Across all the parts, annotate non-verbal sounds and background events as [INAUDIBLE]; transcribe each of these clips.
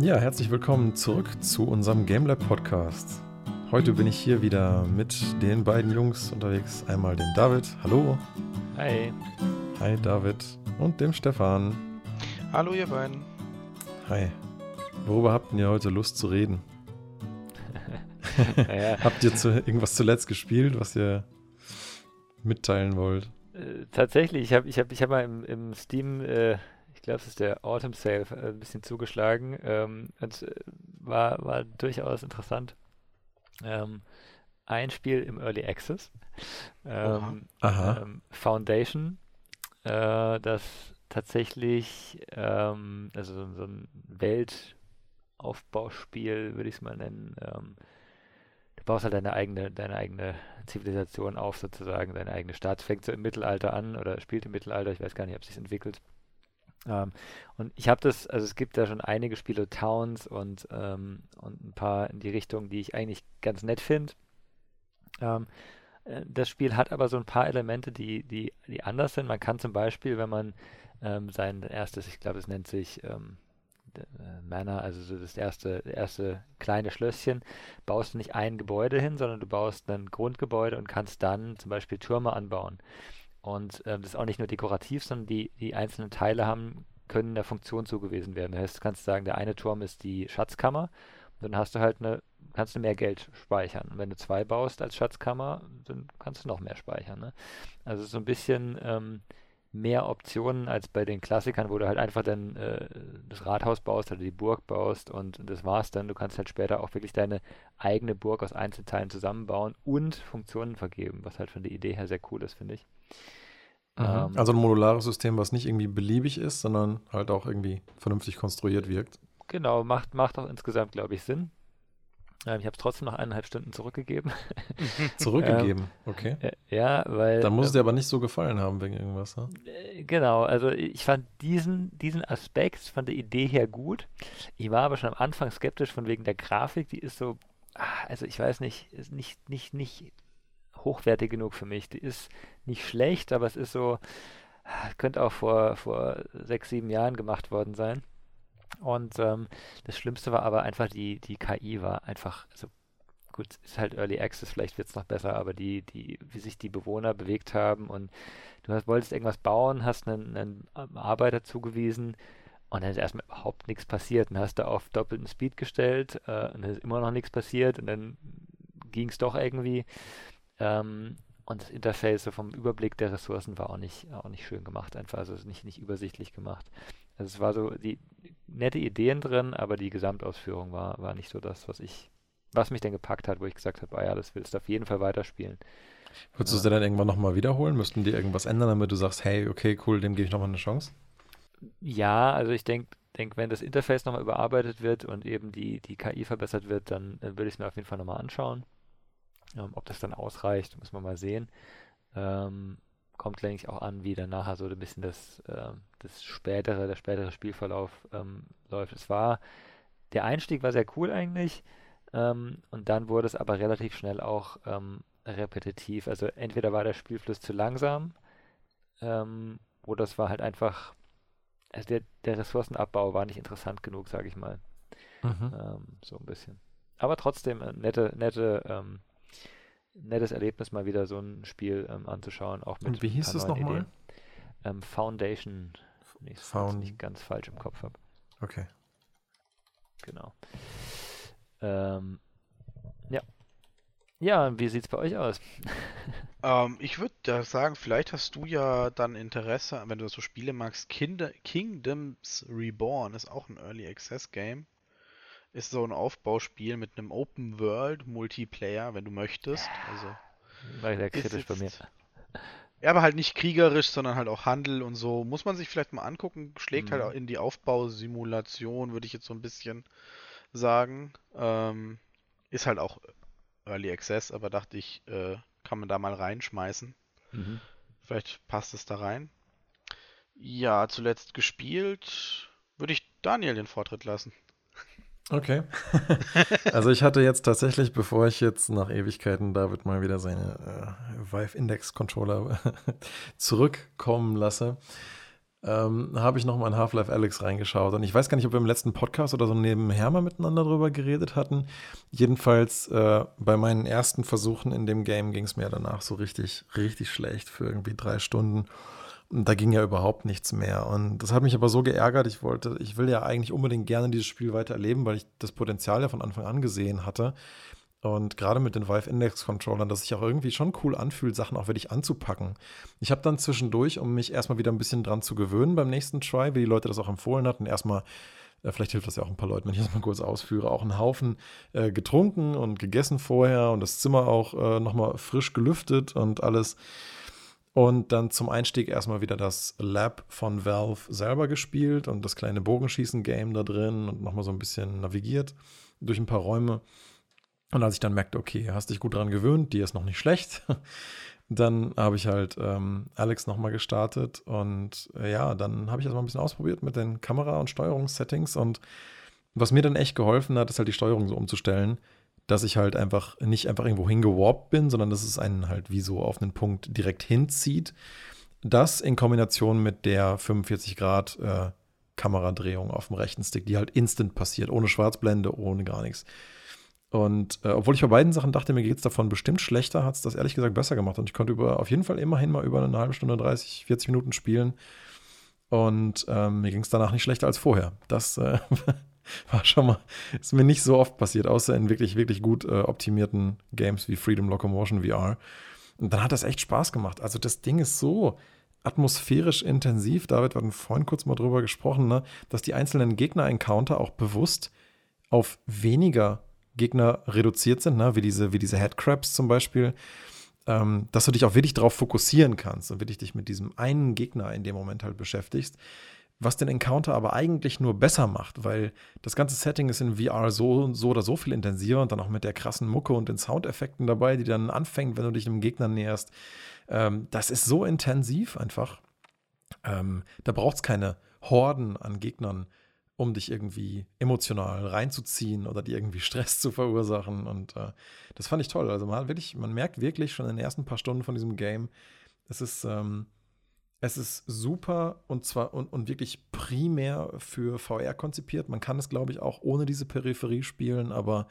Ja, herzlich willkommen zurück zu unserem GameLab Podcast. Heute bin ich hier wieder mit den beiden Jungs unterwegs. Einmal dem David. Hallo. Hi. Hi, David. Und dem Stefan. Hallo, ihr beiden. Hi. Worüber habt ihr heute Lust zu reden? [LAUGHS] Naja, Habt ihr zu, irgendwas zuletzt gespielt, was ihr mitteilen wollt? äh, tatsächlich, ich habe ich hab, ich hab mal im, im Steam, äh, ich glaube, es ist der Autumn Sale, äh, ein bisschen zugeschlagen. Ähm, und äh, war, war durchaus interessant. Ähm, ein Spiel im Early Access. Ähm, ähm, Foundation, äh, das tatsächlich, ähm, also so, so ein Weltaufbauspiel, würde ich es mal nennen. Ähm, du baust halt deine eigene, deine eigene Zivilisation auf, sozusagen, deine eigene Stadt. Fängt so im Mittelalter an oder spielt im Mittelalter, ich weiß gar nicht, ob es sich entwickelt. Ähm, und ich habe das, also es gibt da schon einige Spiele, Towns und, ähm, und ein paar in die Richtung, die ich eigentlich ganz nett finde. Ähm, äh, das Spiel hat aber so ein paar Elemente, die, die, die anders sind. Man kann zum Beispiel, wenn man ähm, sein erstes, ich glaube, es nennt sich ähm, äh, Manor, also so das erste, erste kleine Schlösschen, baust du nicht ein Gebäude hin, sondern du baust ein Grundgebäude und kannst dann zum Beispiel Türme anbauen. Und ähm, das ist auch nicht nur dekorativ, sondern die, die einzelnen Teile haben, können der Funktion zugewiesen werden. Das heißt, du kannst sagen, der eine Turm ist die Schatzkammer, dann hast du halt eine, kannst du mehr Geld speichern. Und wenn du zwei baust als Schatzkammer, dann kannst du noch mehr speichern. Ne? Also so ein bisschen ähm, mehr Optionen als bei den Klassikern, wo du halt einfach dann äh, das Rathaus baust oder die Burg baust und das war's dann. Du kannst halt später auch wirklich deine eigene Burg aus Einzelteilen zusammenbauen und Funktionen vergeben, was halt von der Idee her sehr cool ist, finde ich. Ähm, Also ein modulares System, was nicht irgendwie beliebig ist, sondern halt auch irgendwie vernünftig konstruiert wirkt. Genau, macht, macht auch insgesamt, glaube ich, Sinn. Ähm, ich habe es trotzdem nach eineinhalb Stunden zurückgegeben. [LAUGHS] Zurückgegeben, okay. Äh, ja, weil. Da muss es ähm, dir aber nicht so gefallen haben wegen irgendwas, ne? Äh, Genau, also ich fand diesen, diesen Aspekt von der Idee her gut. Ich war aber schon am Anfang skeptisch von wegen der Grafik, die ist so, ah, also ich weiß nicht, ist nicht, nicht, nicht hochwertig genug für mich. Die ist nicht schlecht, aber es ist so, ah, könnte auch vor, vor sechs, sieben Jahren gemacht worden sein. Und ähm, das Schlimmste war aber einfach, die, die KI war einfach, also gut, ist halt Early Access, vielleicht wird es noch besser, aber die, die, wie sich die Bewohner bewegt haben und du hast, wolltest irgendwas bauen, hast einen, einen ähm, Arbeiter zugewiesen und dann ist erstmal überhaupt nichts passiert. Dann hast du auf doppelten Speed gestellt äh, und dann ist immer noch nichts passiert und dann ging es doch irgendwie. Ähm, und das Interface so vom Überblick der Ressourcen war auch nicht, auch nicht schön gemacht, einfach, also nicht, nicht übersichtlich gemacht. Also es war so die nette Ideen drin, aber die Gesamtausführung war, war nicht so das, was ich, was mich denn gepackt hat, wo ich gesagt habe, ah ja, das willst du auf jeden Fall weiterspielen. Würdest du es dir dann irgendwann nochmal wiederholen? Müssten die irgendwas ändern, damit du sagst, hey, okay, cool, dem gebe ich nochmal eine Chance? Ja, also ich denke, denk, wenn das Interface nochmal überarbeitet wird und eben die, die KI verbessert wird, dann, dann würde ich es mir auf jeden Fall nochmal anschauen. Ähm, ob das dann ausreicht, muss man mal sehen. Ähm, kommt, denke ich, auch an, wie dann nachher so ein bisschen das, ähm, das spätere, der spätere Spielverlauf ähm, läuft. Es war, der Einstieg war sehr cool eigentlich, ähm, und dann wurde es aber relativ schnell auch ähm, repetitiv. Also entweder war der Spielfluss zu langsam, ähm, oder es war halt einfach, also der, der Ressourcenabbau war nicht interessant genug, sage ich mal. Mhm. Ähm, so ein bisschen. Aber trotzdem äh, nette, nette, ähm, nettes Erlebnis, mal wieder so ein Spiel ähm, anzuschauen, auch mit Und wie hieß es neuen nochmal? Ähm, Foundation, wenn ich es Found- nicht ganz falsch im Kopf habe. Okay. Genau. Ähm, ja. Ja, und wie sieht's bei euch aus? [LAUGHS] Ähm, ich würde sagen, vielleicht hast du ja dann Interesse, wenn du so Spiele magst. Kinder Kingdoms Reborn ist auch ein Early Access Game. Ist so ein Aufbauspiel mit einem Open World Multiplayer, wenn du möchtest. Also, War sehr kritisch bei mir. ja, aber halt nicht kriegerisch, sondern halt auch Handel und so. Muss man sich vielleicht mal angucken. Schlägt halt Mhm. auch in die Aufbausimulation, würde ich jetzt so ein bisschen sagen. Ähm, ist halt auch Early Access, aber dachte ich, äh, kann man da mal reinschmeißen. Mhm. Vielleicht passt es da rein. Ja, zuletzt gespielt. Würde ich Daniel den Vortritt lassen. Okay. [LAUGHS] also ich hatte jetzt tatsächlich, bevor ich jetzt nach Ewigkeiten David mal wieder seine äh, Vive Index Controller [LAUGHS] zurückkommen lasse, ähm, habe ich nochmal in Half-Life Alex reingeschaut. Und ich weiß gar nicht, ob wir im letzten Podcast oder so nebenher mal miteinander drüber geredet hatten. Jedenfalls äh, bei meinen ersten Versuchen in dem Game ging es mir danach so richtig, richtig schlecht für irgendwie drei Stunden. Da ging ja überhaupt nichts mehr. Und das hat mich aber so geärgert. Ich wollte, ich will ja eigentlich unbedingt gerne dieses Spiel weiter erleben, weil ich das Potenzial ja von Anfang an gesehen hatte. Und gerade mit den Vive Index Controllern, dass sich auch irgendwie schon cool anfühlt, Sachen auch wirklich anzupacken. Ich habe dann zwischendurch, um mich erstmal wieder ein bisschen dran zu gewöhnen beim nächsten Try, wie die Leute das auch empfohlen hatten, erstmal, äh, vielleicht hilft das ja auch ein paar Leuten, wenn ich das mal kurz ausführe, auch einen Haufen äh, getrunken und gegessen vorher und das Zimmer auch äh, nochmal frisch gelüftet und alles. Und dann zum Einstieg erstmal wieder das Lab von Valve selber gespielt und das kleine Bogenschießen-Game da drin und nochmal so ein bisschen navigiert durch ein paar Räume. Und als ich dann merkte, okay, hast dich gut dran gewöhnt, die ist noch nicht schlecht, [LAUGHS] dann habe ich halt ähm, Alex nochmal gestartet und äh, ja, dann habe ich das mal ein bisschen ausprobiert mit den Kamera- und Steuerungssettings und was mir dann echt geholfen hat, ist halt die Steuerung so umzustellen, dass ich halt einfach nicht einfach irgendwo hingewarpt bin, sondern dass es einen halt wie so auf einen Punkt direkt hinzieht. Das in Kombination mit der 45 Grad äh, Kameradrehung auf dem rechten Stick, die halt instant passiert, ohne Schwarzblende, ohne gar nichts. Und äh, obwohl ich bei beiden Sachen dachte, mir geht es davon bestimmt schlechter, hat es das ehrlich gesagt besser gemacht. Und ich konnte über, auf jeden Fall immerhin mal über eine halbe Stunde, 30, 40 Minuten spielen. Und ähm, mir ging es danach nicht schlechter als vorher. Das äh, [LAUGHS] [LAUGHS] war schon mal, ist mir nicht so oft passiert, außer in wirklich, wirklich gut äh, optimierten Games wie Freedom Locomotion VR. Und dann hat das echt Spaß gemacht. Also das Ding ist so atmosphärisch intensiv. David, wir hatten vorhin kurz mal drüber gesprochen, ne, dass die einzelnen Gegner-Encounter auch bewusst auf weniger Gegner reduziert sind, ne? wie diese, wie diese Headcrabs zum Beispiel, ähm, dass du dich auch wirklich darauf fokussieren kannst und wirklich dich mit diesem einen Gegner in dem Moment halt beschäftigst. Was den Encounter aber eigentlich nur besser macht, weil das ganze Setting ist in VR so, so oder so viel intensiver und dann auch mit der krassen Mucke und den Soundeffekten dabei, die dann anfängt, wenn du dich einem Gegner näherst. Ähm, das ist so intensiv einfach. Ähm, da braucht es keine Horden an Gegnern, um dich irgendwie emotional reinzuziehen oder dir irgendwie [LAUGHS] Stress zu verursachen. Und äh, das fand ich toll. Also man wirklich, man merkt wirklich schon in den ersten paar Stunden von diesem Game, es ist, ähm, es ist super und zwar und, und wirklich primär für VR konzipiert. Man kann es, glaube ich, auch ohne diese Peripherie spielen, aber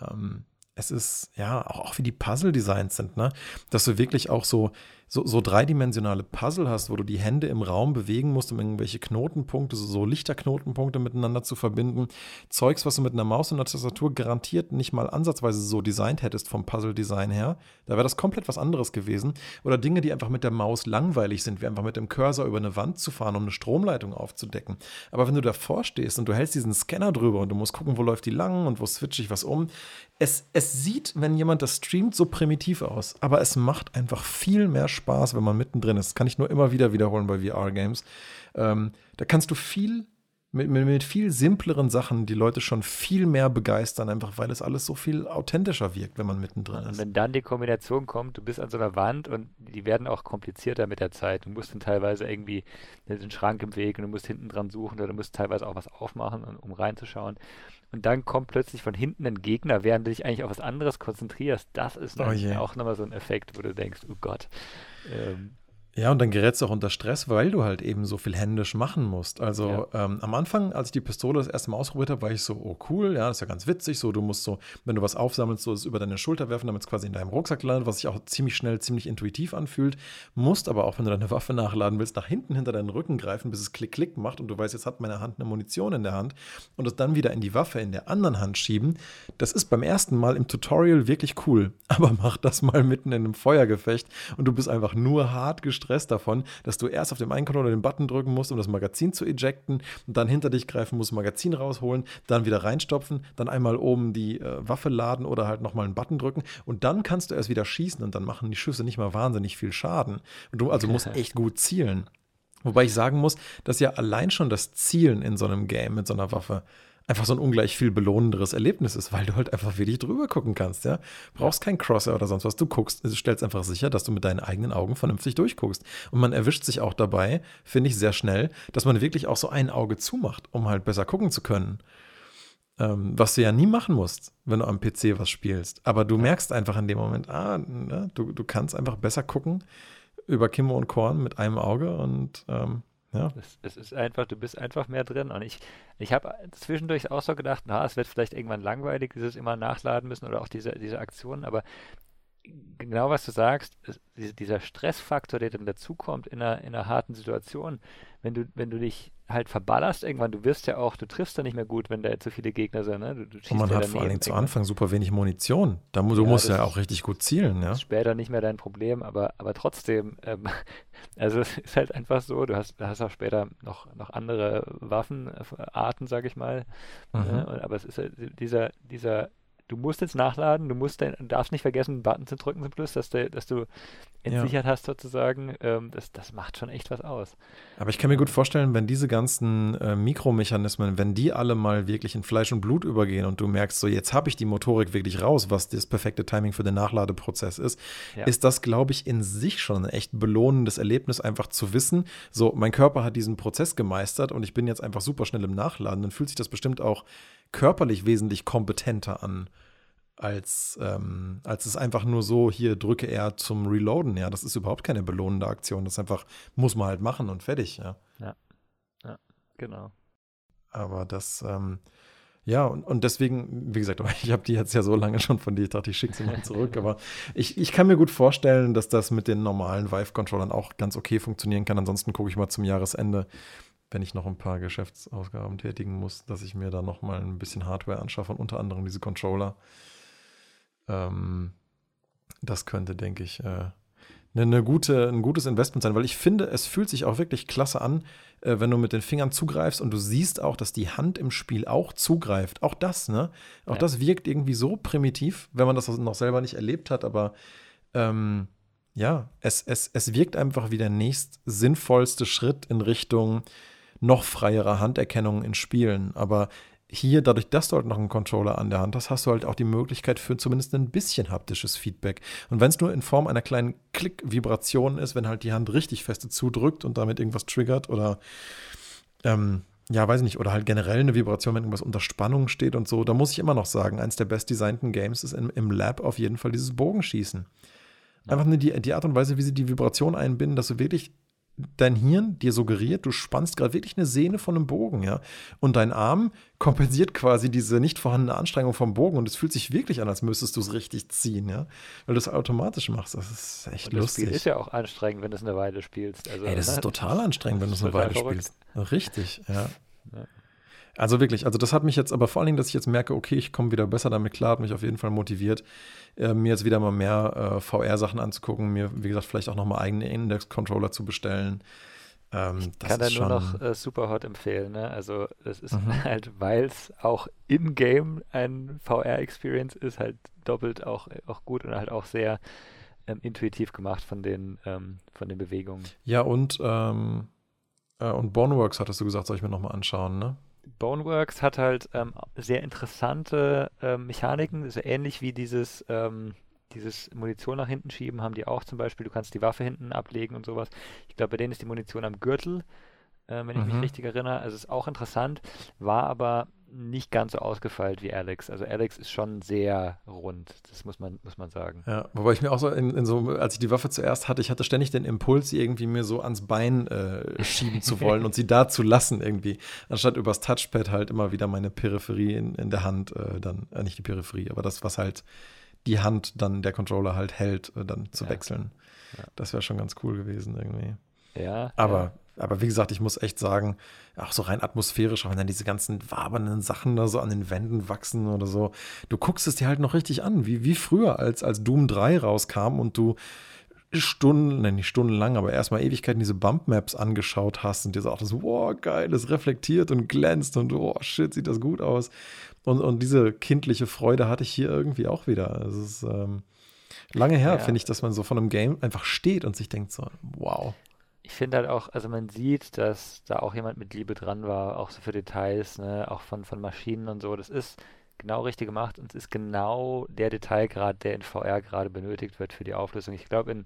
ähm, es ist ja auch, auch wie die Puzzle-Designs sind, ne? Dass du wirklich auch so so, so dreidimensionale Puzzle hast, wo du die Hände im Raum bewegen musst, um irgendwelche Knotenpunkte, so, so Lichterknotenpunkte miteinander zu verbinden. Zeugs, was du mit einer Maus und einer Tastatur garantiert nicht mal ansatzweise so designt hättest vom Puzzle-Design her. Da wäre das komplett was anderes gewesen. Oder Dinge, die einfach mit der Maus langweilig sind, wie einfach mit dem Cursor über eine Wand zu fahren, um eine Stromleitung aufzudecken. Aber wenn du davor stehst und du hältst diesen Scanner drüber und du musst gucken, wo läuft die lang und wo switche ich was um, es, es sieht, wenn jemand das streamt, so primitiv aus. Aber es macht einfach viel mehr Spaß Spaß, wenn man mittendrin ist. Das kann ich nur immer wieder wiederholen bei VR-Games. Ähm, da kannst du viel mit, mit, mit, viel simpleren Sachen die Leute schon viel mehr begeistern, einfach weil es alles so viel authentischer wirkt, wenn man mittendrin ist. Und wenn dann die Kombination kommt, du bist an so einer Wand und die werden auch komplizierter mit der Zeit. Du musst dann teilweise irgendwie den Schrank im Weg und du musst hinten dran suchen oder du musst teilweise auch was aufmachen, um reinzuschauen. Und dann kommt plötzlich von hinten ein Gegner, während du dich eigentlich auf was anderes konzentrierst. Das ist oh auch nochmal so ein Effekt, wo du denkst, oh Gott. Ähm, ja, und dann gerätst du auch unter Stress, weil du halt eben so viel händisch machen musst. Also ja. ähm, am Anfang, als ich die Pistole das erste Mal ausprobiert habe, war ich so, oh cool, ja, das ist ja ganz witzig. So, du musst so, wenn du was aufsammelst, so es über deine Schulter werfen, damit es quasi in deinem Rucksack landet, was sich auch ziemlich schnell, ziemlich intuitiv anfühlt. Musst aber auch, wenn du deine Waffe nachladen willst, nach hinten hinter deinen Rücken greifen, bis es Klick-Klick macht und du weißt, jetzt hat meine Hand eine Munition in der Hand und es dann wieder in die Waffe in der anderen Hand schieben. Das ist beim ersten Mal im Tutorial wirklich cool. [LAUGHS] Aber mach das mal mitten in einem Feuergefecht und du bist einfach nur hart gestresst davon, dass du erst auf dem einen Controller den Button drücken musst, um das Magazin zu ejecten und dann hinter dich greifen musst, Magazin rausholen, dann wieder reinstopfen, dann einmal oben die äh, Waffe laden oder halt nochmal einen Button drücken und dann kannst du erst wieder schießen und dann machen die Schüsse nicht mal wahnsinnig viel Schaden. Und du also musst echt gut zielen. Wobei ich sagen muss, dass ja allein schon das Zielen in so einem Game mit so einer Waffe einfach so ein ungleich viel belohnenderes Erlebnis ist, weil du halt einfach wirklich drüber gucken kannst, ja. Brauchst kein Crosser oder sonst was. Du guckst, stellst einfach sicher, dass du mit deinen eigenen Augen vernünftig durchguckst. Und man erwischt sich auch dabei, finde ich sehr schnell, dass man wirklich auch so ein Auge zumacht, um halt besser gucken zu können. Ähm, was du ja nie machen musst, wenn du am PC was spielst. Aber du merkst einfach in dem Moment, ah, ne, du, du kannst einfach besser gucken über Kimmo und Korn mit einem Auge und ähm, Ja. Es, es, ist einfach, du bist einfach mehr drin. Und ich, ich habe zwischendurch auch so gedacht, na, es wird vielleicht irgendwann langweilig, dieses immer nachladen müssen oder auch diese, diese Aktionen, aber genau was du sagst, dieser Stressfaktor, der dann dazukommt in einer, in einer harten Situation, wenn du, wenn du dich halt verballerst irgendwann, du wirst ja auch, du triffst da nicht mehr gut, wenn da zu viele Gegner sind. Ne? Du, du Und man hat vor allem zu Anfang super wenig Munition. Da, du ja, musst ja auch richtig gut zielen. Ja? ist später nicht mehr dein Problem, aber, aber trotzdem, ähm, [LAUGHS] also es ist halt einfach so, du hast, hast auch später noch, noch andere Waffenarten, sag ich mal. Mhm. Ne? Aber es ist halt dieser, dieser du musst jetzt nachladen, du musst den, darfst nicht vergessen, einen Button zu drücken zum Schluss, dass, du, dass du entsichert ja. hast sozusagen. Ähm, das, das macht schon echt was aus. Aber ich kann mir gut vorstellen, wenn diese ganzen äh, Mikromechanismen, wenn die alle mal wirklich in Fleisch und Blut übergehen und du merkst, so jetzt habe ich die Motorik wirklich raus, was das perfekte Timing für den Nachladeprozess ist, ja. ist das, glaube ich, in sich schon ein echt belohnendes Erlebnis, einfach zu wissen, so mein Körper hat diesen Prozess gemeistert und ich bin jetzt einfach super schnell im Nachladen. Dann fühlt sich das bestimmt auch körperlich wesentlich kompetenter an, als, ähm, als es einfach nur so, hier drücke er zum Reloaden. Ja, das ist überhaupt keine belohnende Aktion. Das einfach, muss man halt machen und fertig. Ja, ja, ja genau. Aber das, ähm, ja, und, und deswegen, wie gesagt, [LAUGHS] ich habe die jetzt ja so lange schon von dir, ich dachte, ich schicke sie mal zurück. aber ich, ich kann mir gut vorstellen, dass das mit den normalen Vive-Controllern auch ganz okay funktionieren kann. Ansonsten gucke ich mal zum Jahresende, wenn ich noch ein paar Geschäftsausgaben tätigen muss, dass ich mir da noch mal ein bisschen Hardware anschaffe und unter anderem diese Controller. Ähm, das könnte, denke ich, äh, eine, eine, gute, ein gutes Investment sein, weil ich finde, es fühlt sich auch wirklich klasse an, äh, wenn du mit den Fingern zugreifst und du siehst auch, dass die Hand im Spiel auch zugreift. Auch das, ne? Auch ja. das wirkt irgendwie so primitiv, wenn man das noch selber nicht erlebt hat, aber ähm, ja, es, es, es wirkt einfach wie der nächst sinnvollste Schritt in Richtung noch freierer Handerkennung in Spielen. Aber hier, dadurch, dass du halt noch einen Controller an der Hand hast, hast du halt auch die Möglichkeit für zumindest ein bisschen haptisches Feedback. Und wenn es nur in Form einer kleinen Klick-Vibration ist, wenn halt die Hand richtig feste zudrückt und damit irgendwas triggert oder ähm, ja, weiß ich nicht, oder halt generell eine Vibration, wenn irgendwas unter Spannung steht und so, da muss ich immer noch sagen, eins der bestdesignten Games ist im, im Lab auf jeden Fall dieses Bogenschießen. Einfach nur die, die Art und Weise, wie sie die Vibration einbinden, dass du wirklich dein Hirn dir suggeriert, du spannst gerade wirklich eine Sehne von einem Bogen, ja. Und dein Arm kompensiert quasi diese nicht vorhandene Anstrengung vom Bogen und es fühlt sich wirklich an, als müsstest du es richtig ziehen, ja. Weil du es automatisch machst. Das ist echt und das lustig. Das Spiel ist ja auch anstrengend, wenn du es eine Weile spielst. Also, Ey, das ne? ist total anstrengend, wenn du es eine Weile verrückt. spielst. Richtig, ja. ja. Also wirklich, also das hat mich jetzt aber vor allen Dingen, dass ich jetzt merke, okay, ich komme wieder besser damit klar, hat mich auf jeden Fall motiviert, äh, mir jetzt wieder mal mehr äh, VR-Sachen anzugucken, mir, wie gesagt, vielleicht auch nochmal eigene Index-Controller zu bestellen. Ähm, ich kann da nur noch äh, Superhot empfehlen. Ne? Also das ist mhm. [LAUGHS] halt, weil es auch in-game ein VR-Experience ist, halt doppelt auch, auch gut und halt auch sehr ähm, intuitiv gemacht von den, ähm, von den Bewegungen. Ja, und, ähm, äh, und Boneworks hattest du gesagt, soll ich mir nochmal anschauen, ne? Boneworks hat halt ähm, sehr interessante ähm, Mechaniken, so ähnlich wie dieses, ähm, dieses Munition nach hinten schieben, haben die auch. Zum Beispiel, du kannst die Waffe hinten ablegen und sowas. Ich glaube, bei denen ist die Munition am Gürtel, äh, wenn ich mich mhm. richtig erinnere. Also ist auch interessant, war aber nicht ganz so ausgefeilt wie Alex. Also Alex ist schon sehr rund, das muss man, muss man sagen. Ja, wobei ich mir auch so, in, in so, als ich die Waffe zuerst hatte, ich hatte ständig den Impuls, sie irgendwie mir so ans Bein äh, schieben zu [LAUGHS] wollen und sie da zu lassen irgendwie, anstatt übers Touchpad halt immer wieder meine Peripherie in, in der Hand, äh, dann, äh, nicht die Peripherie, aber das, was halt die Hand dann der Controller halt hält, äh, dann zu ja. wechseln. Ja. Das wäre schon ganz cool gewesen irgendwie. Ja. Aber aber wie gesagt, ich muss echt sagen, auch so rein atmosphärisch, auch wenn dann diese ganzen wabernden Sachen da so an den Wänden wachsen oder so, du guckst es dir halt noch richtig an, wie, wie früher, als, als Doom 3 rauskam und du Stunden, nein, nicht stundenlang, aber erstmal Ewigkeiten diese Bump-Maps angeschaut hast und dir sagtest, wow, geil, es reflektiert und glänzt und oh, shit, sieht das gut aus. Und, und diese kindliche Freude hatte ich hier irgendwie auch wieder. Es ist ähm, lange her, ja. finde ich, dass man so von einem Game einfach steht und sich denkt so, wow ich finde halt auch, also man sieht, dass da auch jemand mit Liebe dran war, auch so für Details, ne, auch von, von Maschinen und so. Das ist genau richtig gemacht und es ist genau der Detailgrad, der in VR gerade benötigt wird für die Auflösung. Ich glaube, in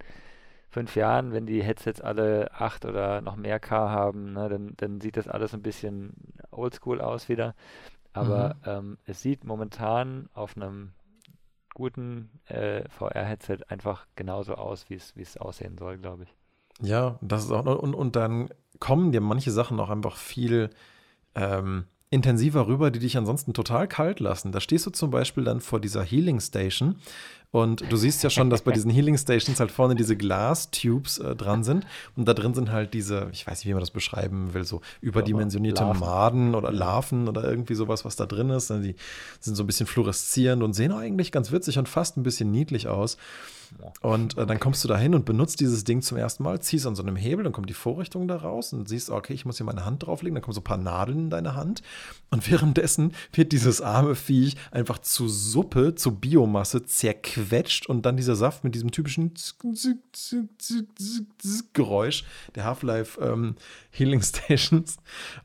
fünf Jahren, wenn die Headsets alle acht oder noch mehr K haben, ne, dann, dann sieht das alles ein bisschen oldschool aus wieder. Aber mhm. ähm, es sieht momentan auf einem guten äh, VR-Headset einfach genauso aus, wie es aussehen soll, glaube ich. Ja, das ist auch und, und dann kommen dir manche Sachen auch einfach viel ähm, intensiver rüber, die dich ansonsten total kalt lassen. Da stehst du zum Beispiel dann vor dieser Healing Station und du siehst ja schon, dass bei diesen Healing Stations halt vorne diese Glas-Tubes äh, dran sind. Und da drin sind halt diese, ich weiß nicht, wie man das beschreiben will, so überdimensionierte Larven. Maden oder Larven oder irgendwie sowas, was da drin ist. Die sind so ein bisschen fluoreszierend und sehen eigentlich ganz witzig und fast ein bisschen niedlich aus. Und äh, dann kommst du da hin und benutzt dieses Ding zum ersten Mal, ziehst an so einem Hebel, dann kommt die Vorrichtung da raus und siehst, okay, ich muss hier meine Hand drauflegen, dann kommen so ein paar Nadeln in deine Hand. Und [LAUGHS] währenddessen wird dieses arme Viech einfach zu Suppe, zu Biomasse zerquetscht und dann dieser Saft mit diesem typischen Geräusch der Half-Life ähm, Healing [LAUGHS] Stations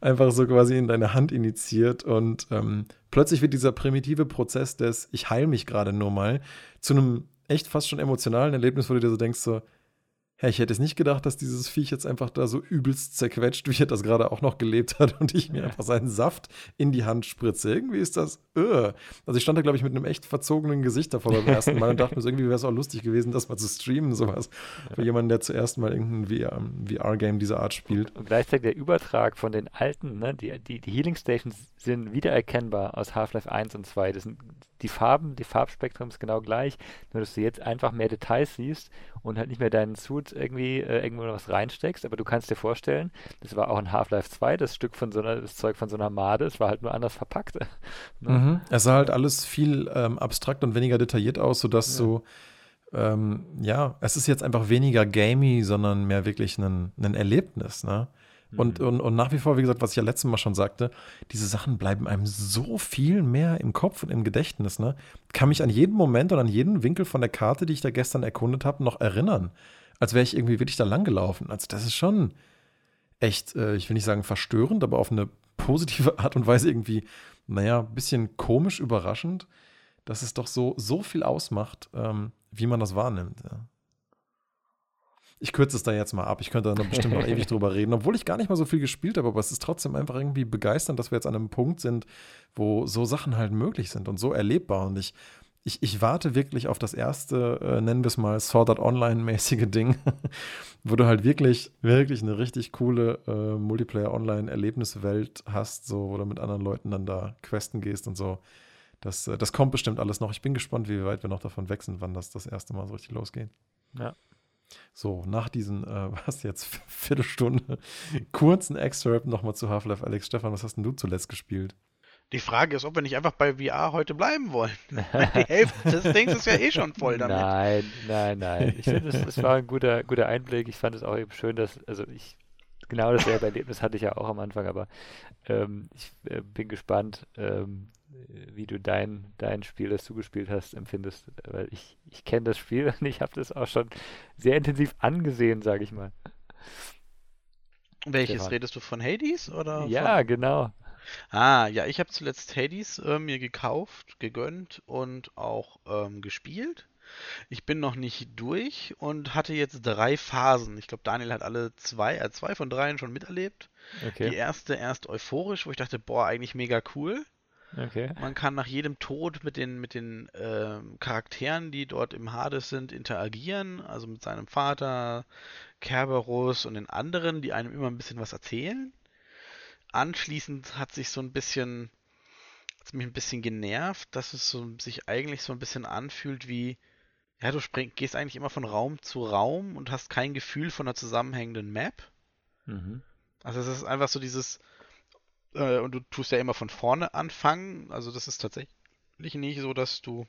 einfach so quasi in deine Hand initiiert und ähm, plötzlich wird dieser primitive Prozess des Ich heile mich gerade nur mal zu einem echt fast schon emotionalen Erlebnis, wo du dir so denkst, so, hey, ich hätte es nicht gedacht, dass dieses Viech jetzt einfach da so übelst zerquetscht, wie er das gerade auch noch gelebt hat und ich mir einfach seinen Saft in die Hand spritze. Irgendwie ist das, uh. also ich stand da, glaube ich, mit einem echt verzogenen Gesicht davor beim ersten Mal und dachte mir, so, irgendwie wäre es auch lustig gewesen, das mal zu streamen, sowas. Für jemanden, der zuerst mal irgendein VR-Game dieser Art spielt. Und gleichzeitig der Übertrag von den alten, ne, die, die, die Healing Stations sind wiedererkennbar aus Half-Life 1 und 2. Das sind die Farben, die Farbspektrum ist genau gleich, nur dass du jetzt einfach mehr Details siehst und halt nicht mehr deinen Suit irgendwie äh, irgendwo was reinsteckst, aber du kannst dir vorstellen, das war auch in Half-Life 2, das Stück von so einer, das Zeug von so einer Made, es war halt nur anders verpackt. [LAUGHS] ne? mhm. Es sah halt alles viel ähm, abstrakt und weniger detailliert aus, sodass ja. du ähm, ja, es ist jetzt einfach weniger gamey, sondern mehr wirklich ein, ein Erlebnis, ne? Und, mhm. und, und nach wie vor, wie gesagt, was ich ja letztes Mal schon sagte, diese Sachen bleiben einem so viel mehr im Kopf und im Gedächtnis. Ne? Kann mich an jeden Moment und an jeden Winkel von der Karte, die ich da gestern erkundet habe, noch erinnern. Als wäre ich irgendwie wirklich da lang gelaufen. Also das ist schon echt, äh, ich will nicht sagen verstörend, aber auf eine positive [LAUGHS] Art und Weise irgendwie, naja, ein bisschen komisch überraschend, dass es doch so, so viel ausmacht, ähm, wie man das wahrnimmt. Ja ich kürze es da jetzt mal ab. Ich könnte da bestimmt noch ewig drüber reden, obwohl ich gar nicht mal so viel gespielt habe, aber es ist trotzdem einfach irgendwie begeisternd, dass wir jetzt an einem Punkt sind, wo so Sachen halt möglich sind und so erlebbar. Und ich, ich, ich warte wirklich auf das erste, äh, nennen wir es mal, Sword Art Online-mäßige Ding, [LAUGHS] wo du halt wirklich, wirklich eine richtig coole äh, Multiplayer-Online-Erlebniswelt hast, so, wo du mit anderen Leuten dann da questen gehst und so. Das, äh, das kommt bestimmt alles noch. Ich bin gespannt, wie weit wir noch davon weg sind, wann das das erste Mal so richtig losgeht. Ja, so, nach diesen, äh, [LAUGHS] was jetzt, Viertelstunde, kurzen Excerpt nochmal zu Half-Life Alex. Stefan, was hast denn du zuletzt gespielt? Die Frage ist, ob wir nicht einfach bei VR heute bleiben wollen. [LAUGHS] Die Hälfte des Dings ist ja eh schon voll damit. Nein, nein, nein. Ich finde, es war ein guter, guter Einblick. Ich fand es auch eben schön, dass, also ich, genau dasselbe Erlebnis hatte ich ja auch am Anfang, aber ähm, ich äh, bin gespannt, ähm, wie du dein, dein Spiel, das du gespielt hast, empfindest. Weil ich, ich kenne das Spiel und ich habe das auch schon sehr intensiv angesehen, sage ich mal. Welches genau. redest du von Hades oder? Ja, von... genau. Ah, ja, ich habe zuletzt Hades äh, mir gekauft, gegönnt und auch ähm, gespielt. Ich bin noch nicht durch und hatte jetzt drei Phasen. Ich glaube, Daniel hat alle zwei, äh, zwei von dreien schon miterlebt. Okay. Die erste erst euphorisch, wo ich dachte, boah, eigentlich mega cool. Okay. Man kann nach jedem Tod mit den, mit den äh, Charakteren, die dort im Hades sind, interagieren. Also mit seinem Vater, Kerberos und den anderen, die einem immer ein bisschen was erzählen. Anschließend hat sich so ein bisschen, hat mich ein bisschen genervt, dass es so, sich eigentlich so ein bisschen anfühlt wie, ja, du spring, gehst eigentlich immer von Raum zu Raum und hast kein Gefühl von einer zusammenhängenden Map. Mhm. Also es ist einfach so dieses, äh, und du tust ja immer von vorne anfangen. Also das ist tatsächlich nicht so, dass du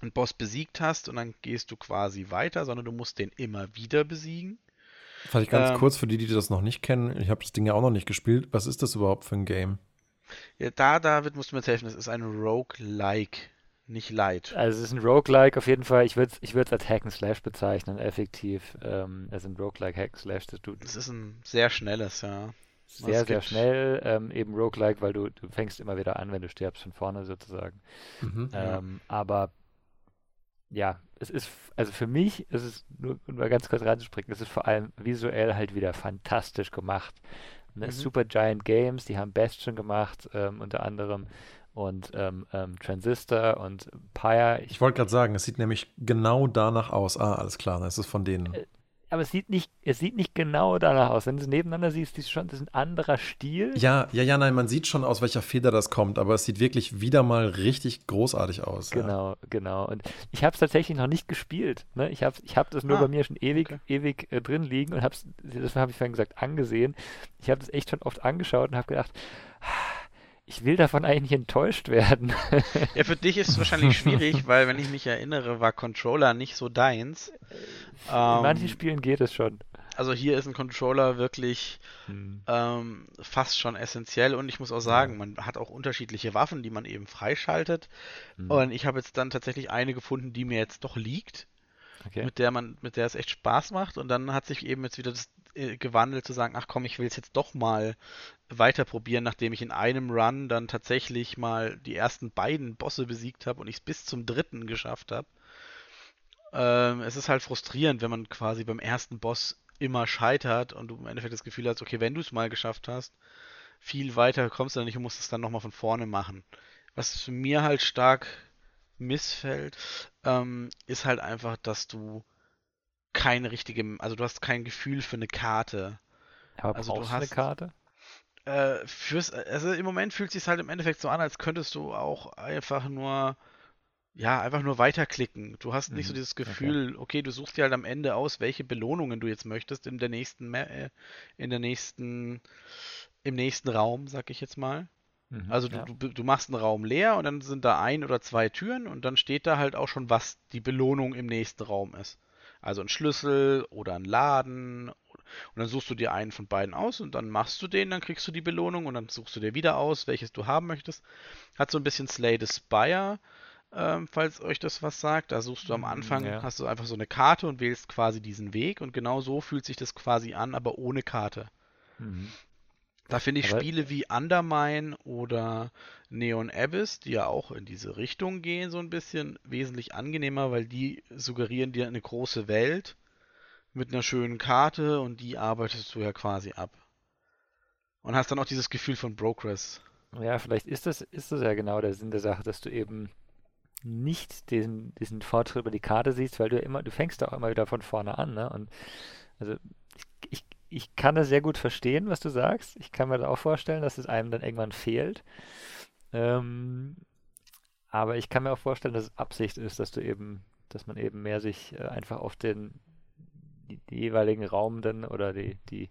einen Boss besiegt hast und dann gehst du quasi weiter, sondern du musst den immer wieder besiegen. Vielleicht ganz ähm, kurz für die, die das noch nicht kennen. Ich habe das Ding ja auch noch nicht gespielt. Was ist das überhaupt für ein Game? Ja, da, David, musst du mir jetzt helfen. Das ist ein Roguelike, nicht Light. Also es ist ein Roguelike auf jeden Fall. Ich würde es ich als Hack and Slash bezeichnen, effektiv. Ähm, also ein Roguelike Hack Slash. Das ist ein sehr schnelles, ja sehr, sehr schnell, ähm, eben Roguelike, weil du, du fängst immer wieder an, wenn du stirbst, von vorne sozusagen. Mhm, ähm, ja. Aber ja, es ist, also für mich ist es, nur um mal ganz kurz reinzuspringen, es ist vor allem visuell halt wieder fantastisch gemacht. Ne? Mhm. Super Giant Games, die haben Bastion gemacht, ähm, unter anderem und ähm, ähm, Transistor und Pyre. Ich, ich wollte gerade sagen, es sieht nämlich genau danach aus. Ah, alles klar, das ist von denen. Aber es sieht nicht, es sieht nicht genau danach aus. Wenn du es nebeneinander siehst, ist schon, das ist ein anderer Stil. Ja, ja, ja, nein, man sieht schon, aus welcher Feder das kommt, aber es sieht wirklich wieder mal richtig großartig aus. Genau, ja. genau. Und ich habe es tatsächlich noch nicht gespielt. Ne? Ich habe ich hab das nur ah, bei mir schon ewig, okay. ewig äh, drin liegen und habe es, das habe ich vorhin gesagt, angesehen. Ich habe das echt schon oft angeschaut und habe gedacht, ich will davon eigentlich enttäuscht werden. [LAUGHS] ja, für dich ist es wahrscheinlich schwierig, [LAUGHS] weil, wenn ich mich erinnere, war Controller nicht so deins. In ähm, manchen Spielen geht es schon. Also hier ist ein Controller wirklich hm. ähm, fast schon essentiell und ich muss auch sagen, man hat auch unterschiedliche Waffen, die man eben freischaltet. Hm. Und ich habe jetzt dann tatsächlich eine gefunden, die mir jetzt doch liegt. Okay. mit der man, mit der es echt Spaß macht. Und dann hat sich eben jetzt wieder das äh, gewandelt zu sagen, ach komm, ich will es jetzt doch mal weiter probieren, nachdem ich in einem Run dann tatsächlich mal die ersten beiden Bosse besiegt habe und ich es bis zum dritten geschafft habe. Ähm, es ist halt frustrierend, wenn man quasi beim ersten Boss immer scheitert und du im Endeffekt das Gefühl hast, okay, wenn du es mal geschafft hast, viel weiter kommst du dann nicht und musst es dann nochmal von vorne machen. Was mir halt stark missfällt, ähm, ist halt einfach, dass du keine richtige, also du hast kein Gefühl für eine Karte. Aber also brauchst du hast, eine Karte? Äh, fürs, also im Moment fühlt es sich halt im Endeffekt so an, als könntest du auch einfach nur, ja, einfach nur weiterklicken. Du hast nicht mhm. so dieses Gefühl, okay. okay. du suchst dir halt am Ende aus, welche Belohnungen du jetzt möchtest in der nächsten, äh, in der nächsten, im nächsten Raum, sag ich jetzt mal. Mhm, also du, ja. du, du, machst einen Raum leer und dann sind da ein oder zwei Türen und dann steht da halt auch schon, was die Belohnung im nächsten Raum ist. Also ein Schlüssel oder ein Laden. Und dann suchst du dir einen von beiden aus und dann machst du den, dann kriegst du die Belohnung und dann suchst du dir wieder aus, welches du haben möchtest. Hat so ein bisschen Slay the Spire, ähm, falls euch das was sagt. Da suchst du am mm, Anfang, ja. hast du einfach so eine Karte und wählst quasi diesen Weg und genau so fühlt sich das quasi an, aber ohne Karte. Mhm. Da finde ich Aber Spiele wie Undermine oder Neon Abyss, die ja auch in diese Richtung gehen, so ein bisschen wesentlich angenehmer, weil die suggerieren dir eine große Welt mit einer schönen Karte und die arbeitest du ja quasi ab. Und hast dann auch dieses Gefühl von Progress. Ja, vielleicht ist das, ist das ja genau der Sinn der Sache, dass du eben nicht diesen, diesen Fortschritt über die Karte siehst, weil du immer, du fängst auch immer wieder von vorne an, ne? Und also ich, kann das sehr gut verstehen, was du sagst. Ich kann mir das auch vorstellen, dass es einem dann irgendwann fehlt. Ähm, aber ich kann mir auch vorstellen, dass es Absicht ist, dass du eben, dass man eben mehr sich äh, einfach auf den, die, die, jeweiligen Raum dann oder die, die,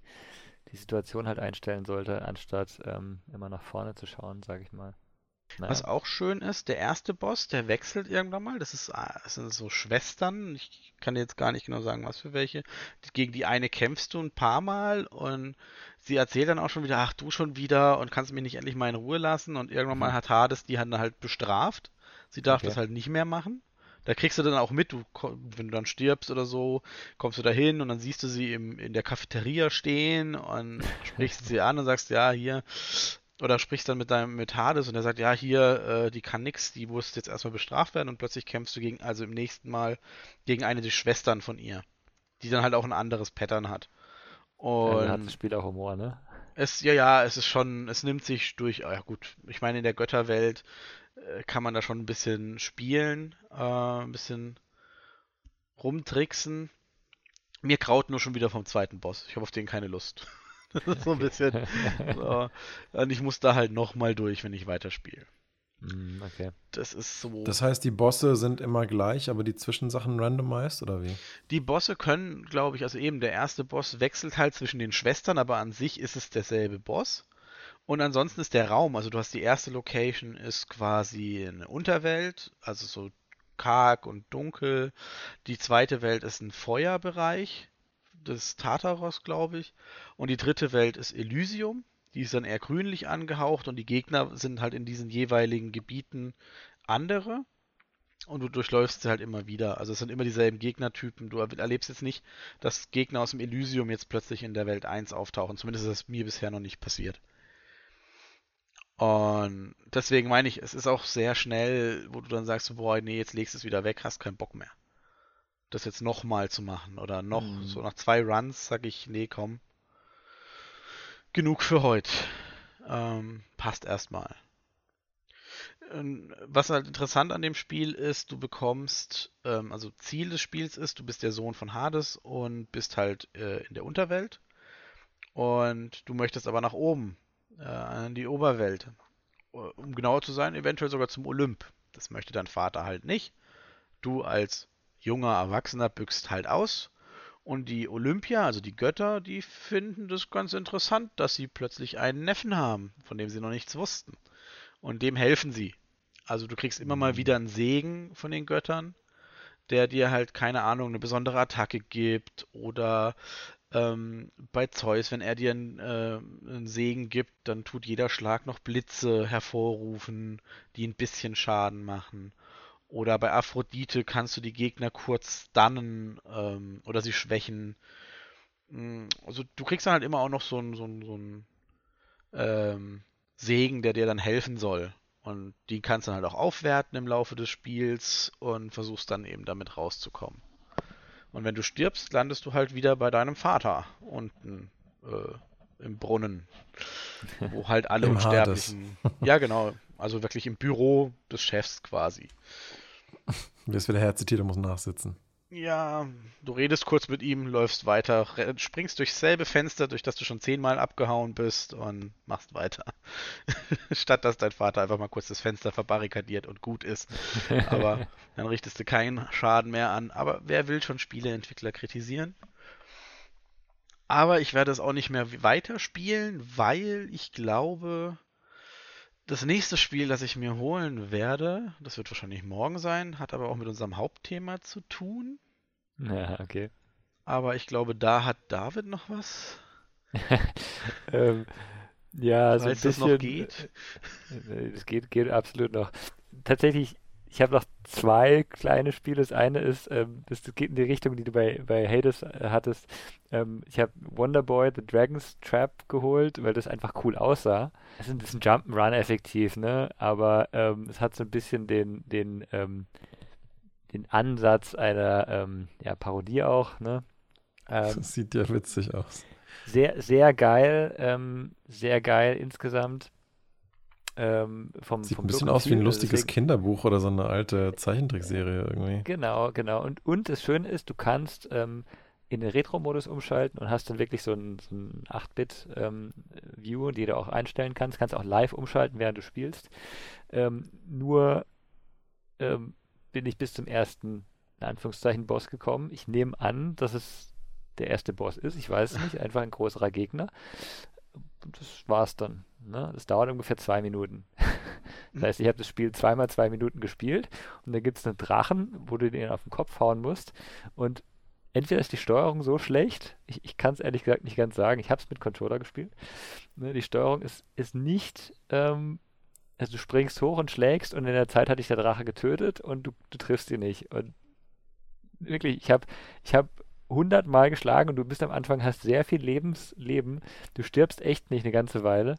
die Situation halt einstellen sollte, anstatt ähm, immer nach vorne zu schauen, sage ich mal. Naja. Was auch schön ist, der erste Boss, der wechselt irgendwann mal. Das, ist, ah, das sind so Schwestern. Ich kann jetzt gar nicht genau sagen, was für welche. Gegen die eine kämpfst du ein paar Mal und sie erzählt dann auch schon wieder, ach du schon wieder und kannst mich nicht endlich mal in Ruhe lassen. Und irgendwann mhm. mal hat Hades die dann halt bestraft. Sie darf okay. das halt nicht mehr machen. Da kriegst du dann auch mit, du, wenn du dann stirbst oder so, kommst du da hin und dann siehst du sie im, in der Cafeteria stehen und [LAUGHS] sprichst sie an und sagst, ja, hier, oder sprichst dann mit deinem mit Hades und er sagt, ja, hier, äh, die kann nix, die muss jetzt erstmal bestraft werden und plötzlich kämpfst du gegen, also im nächsten Mal gegen eine der Schwestern von ihr, die dann halt auch ein anderes Pattern hat. Und ja, hat das Spiel auch Humor, ne? Es, ja, ja, es ist schon, es nimmt sich durch, ah ja gut, ich meine, in der Götterwelt äh, kann man da schon ein bisschen spielen, äh, ein bisschen rumtricksen. Mir kraut nur schon wieder vom zweiten Boss. Ich habe auf den keine Lust. [LAUGHS] So ein bisschen. so. Und ich muss da halt nochmal durch, wenn ich weiterspiele. Mm, okay. Das ist so. Das heißt, die Bosse sind immer gleich, aber die Zwischensachen randomized oder wie? Die Bosse können, glaube ich, also eben der erste Boss wechselt halt zwischen den Schwestern, aber an sich ist es derselbe Boss. Und ansonsten ist der Raum, also du hast die erste Location, ist quasi eine Unterwelt, also so karg und dunkel. Die zweite Welt ist ein Feuerbereich des Tartaros, glaube ich. Und die dritte Welt ist Elysium. Die ist dann eher grünlich angehaucht und die Gegner sind halt in diesen jeweiligen Gebieten andere. Und du durchläufst sie halt immer wieder. Also es sind immer dieselben Gegnertypen. Du erlebst jetzt nicht, dass Gegner aus dem Elysium jetzt plötzlich in der Welt 1 auftauchen. Zumindest ist das mir bisher noch nicht passiert. Und deswegen meine ich, es ist auch sehr schnell, wo du dann sagst, boah, nee, jetzt legst du es wieder weg, hast keinen Bock mehr das jetzt nochmal zu machen. Oder noch, mhm. so nach zwei Runs sage ich, nee, komm. Genug für heute. Ähm, passt erstmal. ähm, was halt interessant an dem Spiel ist, du bekommst, ähm, also Ziel des Spiels ist, du bist der Sohn von Hades und bist halt äh, in der Unterwelt. Und du möchtest aber nach oben, äh, an die Oberwelt. Um genauer zu sein, eventuell sogar zum Olymp. Das möchte dein Vater halt nicht. Du als junger Erwachsener büchst halt aus. Und die Olympia, also die Götter, die finden das ganz interessant, dass sie plötzlich einen Neffen haben, von dem sie noch nichts wussten. Und dem helfen sie. Also du kriegst immer mal wieder einen Segen von den Göttern, der dir halt, keine Ahnung, eine besondere Attacke gibt. Oder ähm, bei Zeus, wenn er dir einen, äh, einen Segen gibt, dann tut jeder Schlag noch Blitze hervorrufen, die ein bisschen Schaden machen. Oder bei Aphrodite kannst du die Gegner kurz stunnen ähm, oder sie schwächen. Mm, also du kriegst dann halt immer auch noch so einen so so ein, ähm, Segen, der dir dann helfen soll. Und die kannst du dann halt auch aufwerten im Laufe des Spiels und versuchst dann eben damit rauszukommen. Und wenn du stirbst, landest du halt wieder bei deinem Vater unten äh, im Brunnen, wo halt alle [LAUGHS] Unsterblichen. ja, genau. Also wirklich im Büro des Chefs quasi. [LAUGHS] Du wirst wieder herzitiert und musst nachsitzen. Ja, du redest kurz mit ihm, läufst weiter, springst durchs selbe Fenster, durch das du schon zehnmal abgehauen bist und machst weiter. [LAUGHS] Statt dass dein Vater einfach mal kurz das Fenster verbarrikadiert und gut ist. Aber [LAUGHS] dann richtest du keinen Schaden mehr an. Aber wer will schon Spieleentwickler kritisieren? Aber ich werde es auch nicht mehr weiterspielen, weil ich glaube, das nächste Spiel, das ich mir holen werde, das wird wahrscheinlich morgen sein, hat aber auch mit unserem Hauptthema zu tun. Ja, okay. Aber ich glaube, da hat David noch was. [LAUGHS] ähm, ja, so ein bisschen. Das noch geht? Es geht, geht absolut noch. Tatsächlich ich habe noch zwei kleine Spiele. Das eine ist, ähm, das geht in die Richtung, die du bei, bei Hades äh, hattest. Ähm, ich habe Wonderboy The Dragon's Trap geholt, weil das einfach cool aussah. Es ist ein bisschen Jump'n'Run effektiv, ne? Aber ähm, es hat so ein bisschen den, den, ähm, den Ansatz einer ähm, ja, Parodie auch, ne? das ähm, sieht ja witzig aus. Sehr, sehr geil, sehr geil insgesamt. Ähm, vom, Sieht vom ein bisschen aus wie ein lustiges deswegen, Kinderbuch oder so eine alte Zeichentrickserie irgendwie. Genau, genau. Und, und das Schöne ist, du kannst ähm, in den Retro-Modus umschalten und hast dann wirklich so ein, so ein 8-Bit-View, ähm, die du auch einstellen kannst. Kannst auch live umschalten, während du spielst. Ähm, nur ähm, bin ich bis zum ersten, in Anführungszeichen, Boss gekommen. Ich nehme an, dass es der erste Boss ist. Ich weiß es nicht. Einfach ein größerer Gegner. Das war's dann. Ne? Das dauert ungefähr zwei Minuten. [LAUGHS] das heißt, ich habe das Spiel zweimal zwei Minuten gespielt und dann gibt es einen Drachen, wo du den auf den Kopf hauen musst. Und entweder ist die Steuerung so schlecht, ich, ich kann es ehrlich gesagt nicht ganz sagen, ich habe es mit Controller gespielt. Ne, die Steuerung ist, ist nicht, ähm, also du springst hoch und schlägst und in der Zeit hat dich der Drache getötet und du, du triffst ihn nicht. Und wirklich, ich habe ich hab hundertmal geschlagen und du bist am Anfang, hast sehr viel Lebensleben. Du stirbst echt nicht eine ganze Weile.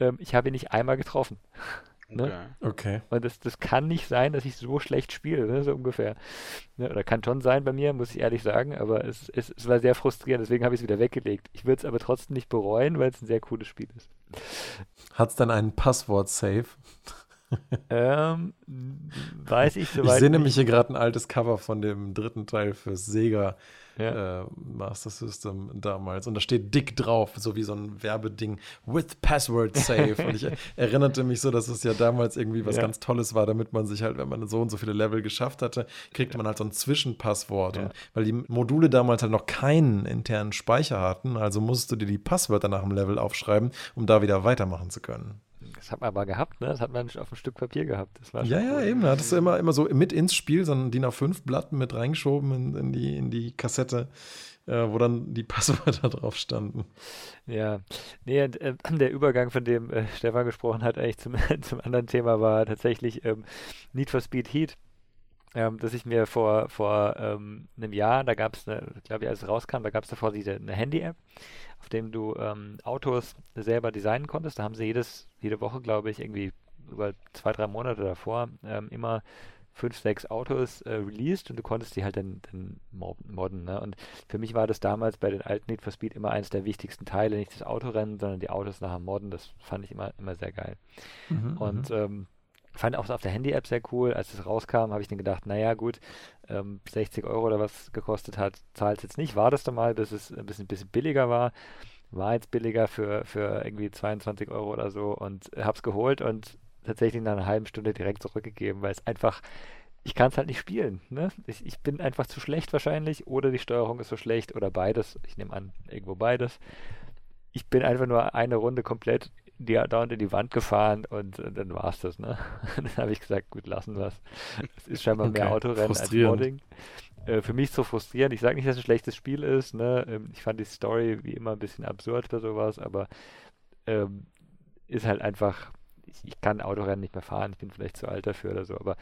Ähm, ich habe ihn nicht einmal getroffen. [LAUGHS] Ne? Okay. Und das, das kann nicht sein, dass ich so schlecht spiele, ne? so ungefähr. Ne? Oder kann schon sein bei mir, muss ich ehrlich sagen, aber es, es, es war sehr frustrierend, deswegen habe ich es wieder weggelegt. Ich würde es aber trotzdem nicht bereuen, weil es ein sehr cooles Spiel ist. Hat es dann einen Passwort-Safe? [LAUGHS] ähm, weiß ich soweit. Ich sehe nämlich hier gerade ein altes Cover von dem dritten Teil fürs Sega ja. äh, Master System damals. Und da steht dick drauf, so wie so ein Werbeding, with Password Safe. und ich [LAUGHS] erinnerte mich so, dass es ja damals irgendwie was ja. ganz Tolles war, damit man sich halt, wenn man so und so viele Level geschafft hatte, kriegt man halt so ein Zwischenpasswort. Und weil die Module damals halt noch keinen internen Speicher hatten, also musstest du dir die Passwörter nach dem Level aufschreiben, um da wieder weitermachen zu können. Das hat man aber gehabt, ne? Das hat man auf ein Stück Papier gehabt. ja, ja, cool. eben. Da hattest du immer, immer so mit ins Spiel so ein DIN A5-Blatt mit reingeschoben in, in, die, in die Kassette, äh, wo dann die Passwörter [LAUGHS] drauf standen. Ja, nee, und, äh, der Übergang, von dem äh, Stefan gesprochen hat, eigentlich zum, [LAUGHS] zum anderen Thema war tatsächlich ähm, Need for Speed Heat. Ähm, dass ich mir vor, vor ähm, einem Jahr, da gab es, glaube ich, als es rauskam, da gab es davor diese eine Handy-App auf dem du ähm, Autos selber designen konntest. Da haben sie jedes, jede Woche, glaube ich, irgendwie über zwei, drei Monate davor ähm, immer fünf, sechs Autos äh, released und du konntest die halt dann, dann modden. Ne? Und für mich war das damals bei den alten Need for Speed immer eines der wichtigsten Teile, nicht das Autorennen, sondern die Autos nachher modden. Das fand ich immer, immer sehr geil. Mhm, und mhm. ähm, fand auch auf der Handy-App sehr cool. Als es rauskam, habe ich dann gedacht, naja, gut, ähm, 60 Euro oder was gekostet hat, zahlt es jetzt nicht. War das dann mal, bis es ein bisschen, bisschen billiger war. War jetzt billiger für, für irgendwie 22 Euro oder so und habe es geholt und tatsächlich nach einer halben Stunde direkt zurückgegeben, weil es einfach, ich kann es halt nicht spielen. Ne? Ich, ich, bin einfach zu schlecht wahrscheinlich oder die Steuerung ist so schlecht oder beides. Ich nehme an, irgendwo beides. Ich bin einfach nur eine Runde komplett die, dauernd in die Wand gefahren und, und dann war es das. Ne? [LAUGHS] dann habe ich gesagt, gut, lassen wir es. Es ist scheinbar okay. mehr Autorennen als Modding. Äh, für mich so frustrierend. Ich sage nicht, dass es ein schlechtes Spiel ist. Ne? Ähm, ich fand die Story wie immer ein bisschen absurd bei sowas, aber ähm, ist halt einfach, ich, ich, kann Autorennen nicht mehr fahren. Ich bin vielleicht zu alt dafür oder so, aber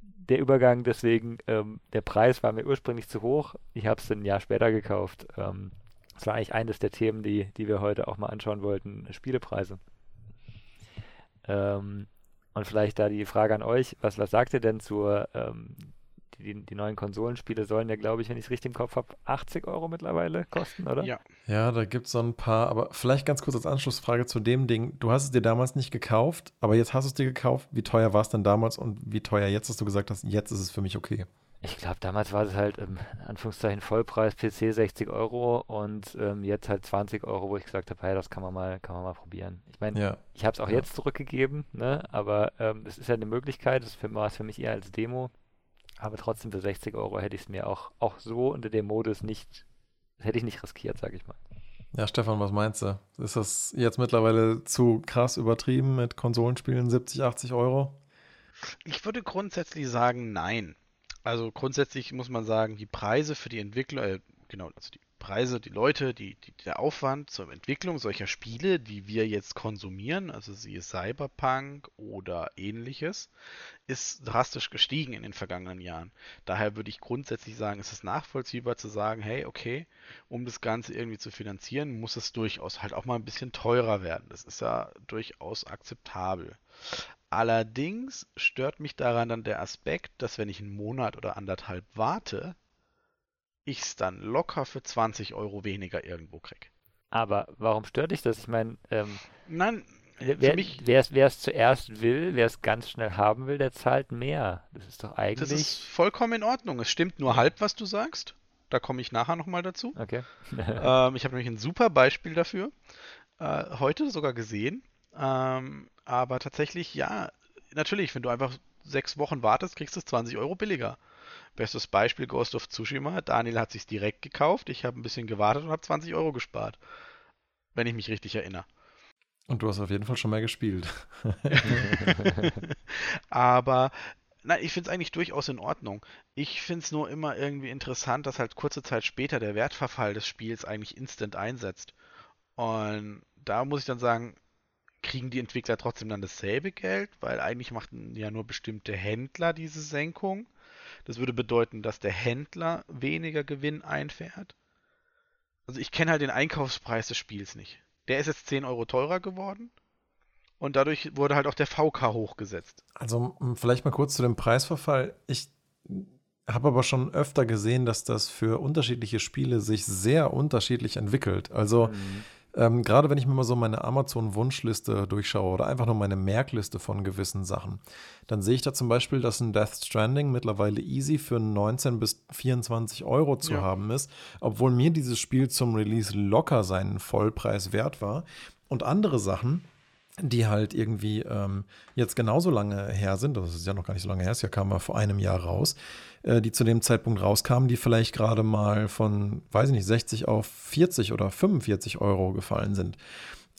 der Übergang deswegen, ähm, der Preis war mir ursprünglich zu hoch. Ich habe es ein Jahr später gekauft. Ähm, das war eigentlich eines der Themen, die, die wir heute auch mal anschauen wollten, Spielepreise. Ähm, und vielleicht da die Frage an euch, was, was sagt ihr denn zur, ähm, die, die neuen Konsolenspiele sollen ja, glaube ich, wenn ich es richtig im Kopf habe, 80 Euro mittlerweile kosten, oder? Ja. Ja, da gibt es so ein paar, aber vielleicht ganz kurz als Anschlussfrage zu dem Ding. Du hast es dir damals nicht gekauft, aber jetzt hast du es dir gekauft. Wie teuer war es denn damals und wie teuer jetzt, dass du gesagt hast, jetzt ist es für mich okay? Ich glaube, damals war es halt im Anführungszeichen Vollpreis PC 60 Euro und ähm, jetzt halt 20 Euro, wo ich gesagt habe, hey, das kann man mal, kann man mal probieren. Ich meine, ja. ich habe es auch ja. jetzt zurückgegeben, ne? aber ähm, es ist ja eine Möglichkeit, das war es für mich eher als Demo. Aber trotzdem für 60 Euro hätte ich es mir auch, auch so unter dem Modus nicht, hätte ich nicht riskiert, sage ich mal. Ja, Stefan, was meinst du? Ist das jetzt mittlerweile zu krass übertrieben mit Konsolenspielen 70, 80 Euro? Ich würde grundsätzlich sagen, nein. Also grundsätzlich muss man sagen, die Preise für die Entwickler, äh, genau, also die Preise, die Leute, die, die, der Aufwand zur Entwicklung solcher Spiele, die wir jetzt konsumieren, also siehe Cyberpunk oder ähnliches, ist drastisch gestiegen in den vergangenen Jahren. Daher würde ich grundsätzlich sagen, ist es nachvollziehbar zu sagen, hey, okay, um das Ganze irgendwie zu finanzieren, muss es durchaus halt auch mal ein bisschen teurer werden. Das ist ja durchaus akzeptabel. Allerdings stört mich daran dann der Aspekt, dass wenn ich einen Monat oder anderthalb warte, ich es dann locker für 20 Euro weniger irgendwo kriege. Aber warum stört dich das? Ich meine, ähm, Nein, wer, wer es zuerst will, wer es ganz schnell haben will, der zahlt mehr. Das ist doch eigentlich. Das ist vollkommen in Ordnung. Es stimmt nur halb, was du sagst. Da komme ich nachher nochmal dazu. Okay. ähm, ich habe nämlich ein super Beispiel dafür. Äh, heute sogar gesehen. Ähm, aber tatsächlich, ja, natürlich, wenn du einfach sechs Wochen wartest, kriegst du es 20 Euro billiger. Bestes Beispiel Ghost of Tsushima. Daniel hat sich direkt gekauft. Ich habe ein bisschen gewartet und habe 20 Euro gespart. Wenn ich mich richtig erinnere. Und du hast auf jeden Fall schon mal gespielt. [LAUGHS] Aber nein, ich finde es eigentlich durchaus in Ordnung. Ich finde es nur immer irgendwie interessant, dass halt kurze Zeit später der Wertverfall des Spiels eigentlich instant einsetzt. Und da muss ich dann sagen, kriegen die Entwickler trotzdem dann dasselbe Geld, weil eigentlich machten ja nur bestimmte Händler diese Senkung. Das würde bedeuten, dass der Händler weniger Gewinn einfährt. Also ich kenne halt den Einkaufspreis des Spiels nicht. Der ist jetzt 10 Euro teurer geworden. Und dadurch wurde halt auch der VK hochgesetzt. Also vielleicht mal kurz zu dem Preisverfall. Ich habe aber schon öfter gesehen, dass das für unterschiedliche Spiele sich sehr unterschiedlich entwickelt. Also mhm. Ähm, Gerade wenn ich mir mal so meine Amazon-Wunschliste durchschaue oder einfach nur meine Merkliste von gewissen Sachen, dann sehe ich da zum Beispiel, dass ein Death Stranding mittlerweile easy für 19 bis 24 Euro zu ja. haben ist, obwohl mir dieses Spiel zum Release locker seinen Vollpreis wert war. Und andere Sachen, die halt irgendwie ähm, jetzt genauso lange her sind, das ist ja noch gar nicht so lange her, es ja kam mal vor einem Jahr raus, die zu dem Zeitpunkt rauskamen, die vielleicht gerade mal von, weiß ich nicht, 60 auf 40 oder 45 Euro gefallen sind.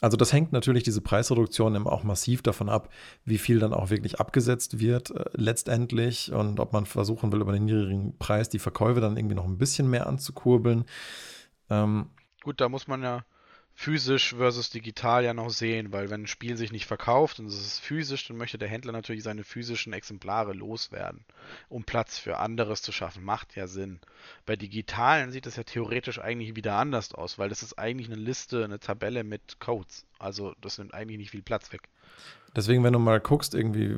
Also das hängt natürlich diese Preisreduktion eben auch massiv davon ab, wie viel dann auch wirklich abgesetzt wird äh, letztendlich und ob man versuchen will, über den niedrigen Preis die Verkäufe dann irgendwie noch ein bisschen mehr anzukurbeln. Ähm, Gut, da muss man ja physisch versus digital ja noch sehen, weil wenn ein Spiel sich nicht verkauft und es ist physisch, dann möchte der Händler natürlich seine physischen Exemplare loswerden, um Platz für anderes zu schaffen. Macht ja Sinn. Bei digitalen sieht es ja theoretisch eigentlich wieder anders aus, weil das ist eigentlich eine Liste, eine Tabelle mit Codes. Also das nimmt eigentlich nicht viel Platz weg. Deswegen, wenn du mal guckst, irgendwie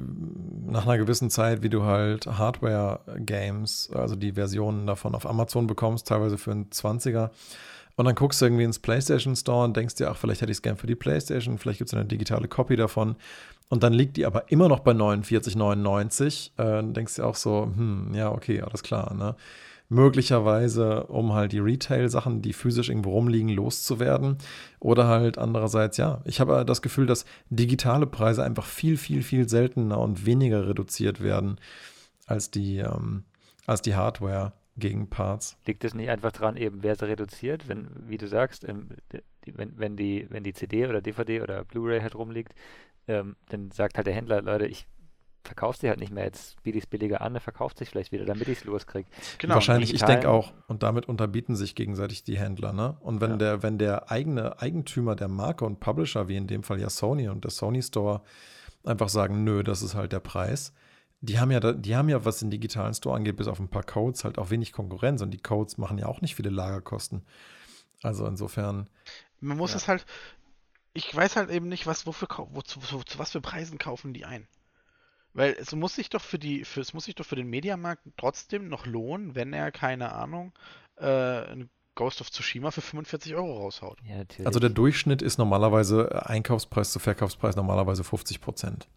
nach einer gewissen Zeit, wie du halt Hardware-Games, also die Versionen davon auf Amazon bekommst, teilweise für einen 20er, Und dann guckst du irgendwie ins PlayStation Store und denkst dir, ach, vielleicht hätte ich es gern für die PlayStation, vielleicht gibt es eine digitale Copy davon. Und dann liegt die aber immer noch bei 49,99. Äh, dann denkst du auch so, hm, ja, okay, alles klar, ne? Möglicherweise, um halt die Retail-Sachen, die physisch irgendwo rumliegen, loszuwerden. Oder halt andererseits, ja, ich habe das Gefühl, dass digitale Preise einfach viel, viel, viel seltener und weniger reduziert werden als die, ähm, als die Hardware gegen Parts. Liegt es nicht einfach daran, eben wer sie reduziert, wenn, wie du sagst, ähm, die, wenn, wenn, die, wenn die CD oder DVD oder Blu-ray halt rumliegt, ähm, dann sagt halt der Händler, Leute, ich verkaufe sie halt nicht mehr jetzt biete ich es billiger an, er verkauft sich vielleicht wieder, damit ich es loskriege. Genau. Wahrscheinlich, ich denke auch, und damit unterbieten sich gegenseitig die Händler, ne? Und wenn ja. der, wenn der eigene Eigentümer der Marke und Publisher, wie in dem Fall ja Sony und der Sony Store, einfach sagen, nö, das ist halt der Preis, die haben ja, die haben ja, was den digitalen Store angeht, bis auf ein paar Codes, halt auch wenig Konkurrenz und die Codes machen ja auch nicht viele Lagerkosten. Also insofern. Man muss ja. es halt, ich weiß halt eben nicht, was, wofür, wo, zu, zu, zu, was für Preisen kaufen die ein. Weil es muss sich doch für die, für, es muss sich doch für den Mediamarkt trotzdem noch lohnen, wenn er, keine Ahnung, äh, ein Ghost of Tsushima für 45 Euro raushaut. Ja, also der Durchschnitt ist normalerweise Einkaufspreis zu Verkaufspreis normalerweise 50 Prozent.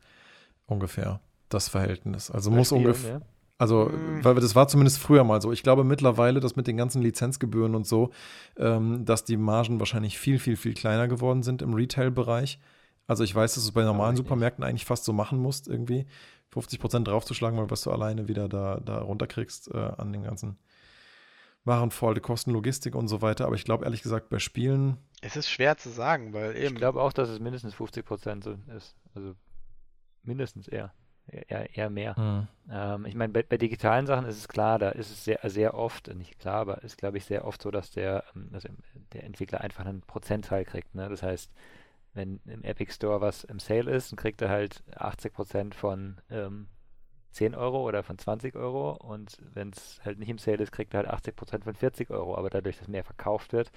Ungefähr. Das Verhältnis. Also muss ungefähr. Also, mhm. weil das war zumindest früher mal so. Ich glaube mittlerweile, dass mit den ganzen Lizenzgebühren und so, ähm, dass die Margen wahrscheinlich viel, viel, viel kleiner geworden sind im Retail-Bereich. Also ich weiß, dass du es bei normalen Supermärkten eigentlich fast so machen musst, irgendwie 50 Prozent draufzuschlagen, weil was du alleine wieder da, da runterkriegst äh, an den ganzen Warenvoll, Kosten, Logistik und so weiter. Aber ich glaube ehrlich gesagt, bei Spielen. Es ist schwer zu sagen, weil eben. Ich glaube auch, dass es mindestens 50 Prozent so ist. Also mindestens eher eher, eher mehr. Mhm. Ähm, ich meine, bei, bei, digitalen Sachen ist es klar, da ist es sehr, sehr oft, nicht klar, aber ist, glaube ich, sehr oft so, dass der, ähm, also der Entwickler einfach einen Prozentteil kriegt. Ne? Das heißt, wenn im Epic Store was im Sale ist, dann kriegt er halt 80% von ähm, 10 Euro oder von 20 Euro und wenn es halt nicht im Sale ist, kriegt er halt 80% von 40 Euro. Aber dadurch, dass mehr verkauft wird,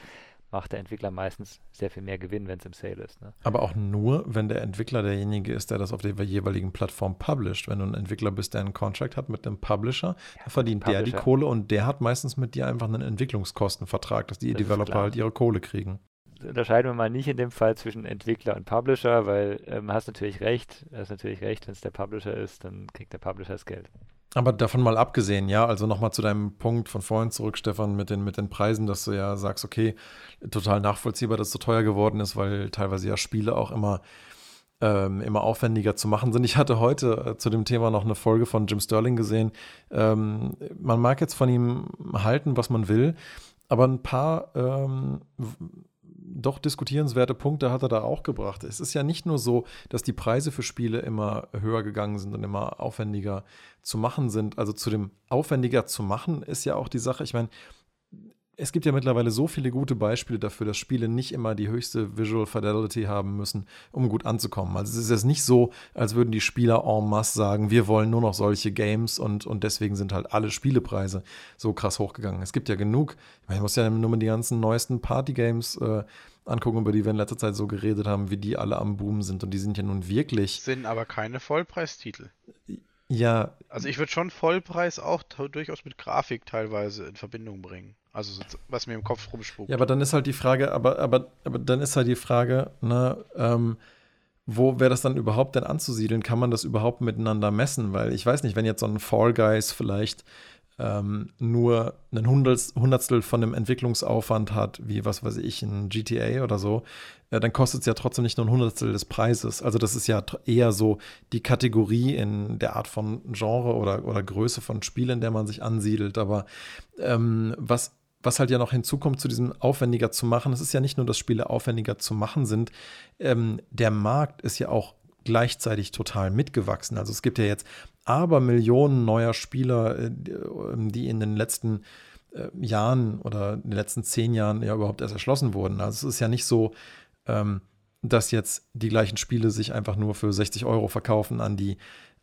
macht der Entwickler meistens sehr viel mehr Gewinn, wenn es im Sale ist. Ne? Aber auch nur, wenn der Entwickler derjenige ist, der das auf der jeweiligen Plattform publisht. Wenn du ein Entwickler bist, der einen Contract hat mit einem Publisher, ja, verdient Publisher. der die Kohle und der hat meistens mit dir einfach einen Entwicklungskostenvertrag, dass die das Developer halt ihre Kohle kriegen. Unterscheiden wir mal nicht in dem Fall zwischen Entwickler und Publisher, weil ähm, hast natürlich recht, hast natürlich recht, wenn es der Publisher ist, dann kriegt der Publisher das Geld. Aber davon mal abgesehen, ja, also nochmal zu deinem Punkt von vorhin zurück, Stefan, mit den, mit den Preisen, dass du ja sagst, okay, total nachvollziehbar, dass es so teuer geworden ist, weil teilweise ja Spiele auch immer, ähm, immer aufwendiger zu machen sind. Ich hatte heute äh, zu dem Thema noch eine Folge von Jim Sterling gesehen. Ähm, man mag jetzt von ihm halten, was man will, aber ein paar ähm, doch diskutierenswerte Punkte hat er da auch gebracht. Es ist ja nicht nur so, dass die Preise für Spiele immer höher gegangen sind und immer aufwendiger zu machen sind. Also zu dem aufwendiger zu machen ist ja auch die Sache, ich meine, es gibt ja mittlerweile so viele gute Beispiele dafür, dass Spiele nicht immer die höchste Visual Fidelity haben müssen, um gut anzukommen. Also es ist jetzt nicht so, als würden die Spieler en masse sagen, wir wollen nur noch solche Games und, und deswegen sind halt alle Spielepreise so krass hochgegangen. Es gibt ja genug, ich meine, ich muss ja nur mal die ganzen neuesten Party-Games äh, angucken, über die wir in letzter Zeit so geredet haben, wie die alle am Boom sind. Und die sind ja nun wirklich. Sind aber keine Vollpreistitel. Ja. Also ich würde schon Vollpreis auch durchaus mit Grafik teilweise in Verbindung bringen. Also was mir im Kopf rumspukt. Ja, aber dann ist halt die Frage, aber, aber, aber dann ist halt die Frage, ne, ähm, wo wäre das dann überhaupt denn anzusiedeln? Kann man das überhaupt miteinander messen? Weil ich weiß nicht, wenn jetzt so ein Fall Guys vielleicht ähm, nur ein Hundertstel von dem Entwicklungsaufwand hat, wie was weiß ich, ein GTA oder so, äh, dann kostet es ja trotzdem nicht nur ein Hundertstel des Preises. Also das ist ja eher so die Kategorie in der Art von Genre oder, oder Größe von Spielen, in der man sich ansiedelt. Aber ähm, was was halt ja noch hinzukommt zu diesem aufwendiger zu machen, es ist ja nicht nur, dass Spiele aufwendiger zu machen sind, ähm, der Markt ist ja auch gleichzeitig total mitgewachsen. Also es gibt ja jetzt aber Millionen neuer Spieler, äh, die in den letzten äh, Jahren oder in den letzten zehn Jahren ja überhaupt erst erschlossen wurden. Also es ist ja nicht so, ähm, dass jetzt die gleichen Spiele sich einfach nur für 60 Euro verkaufen an die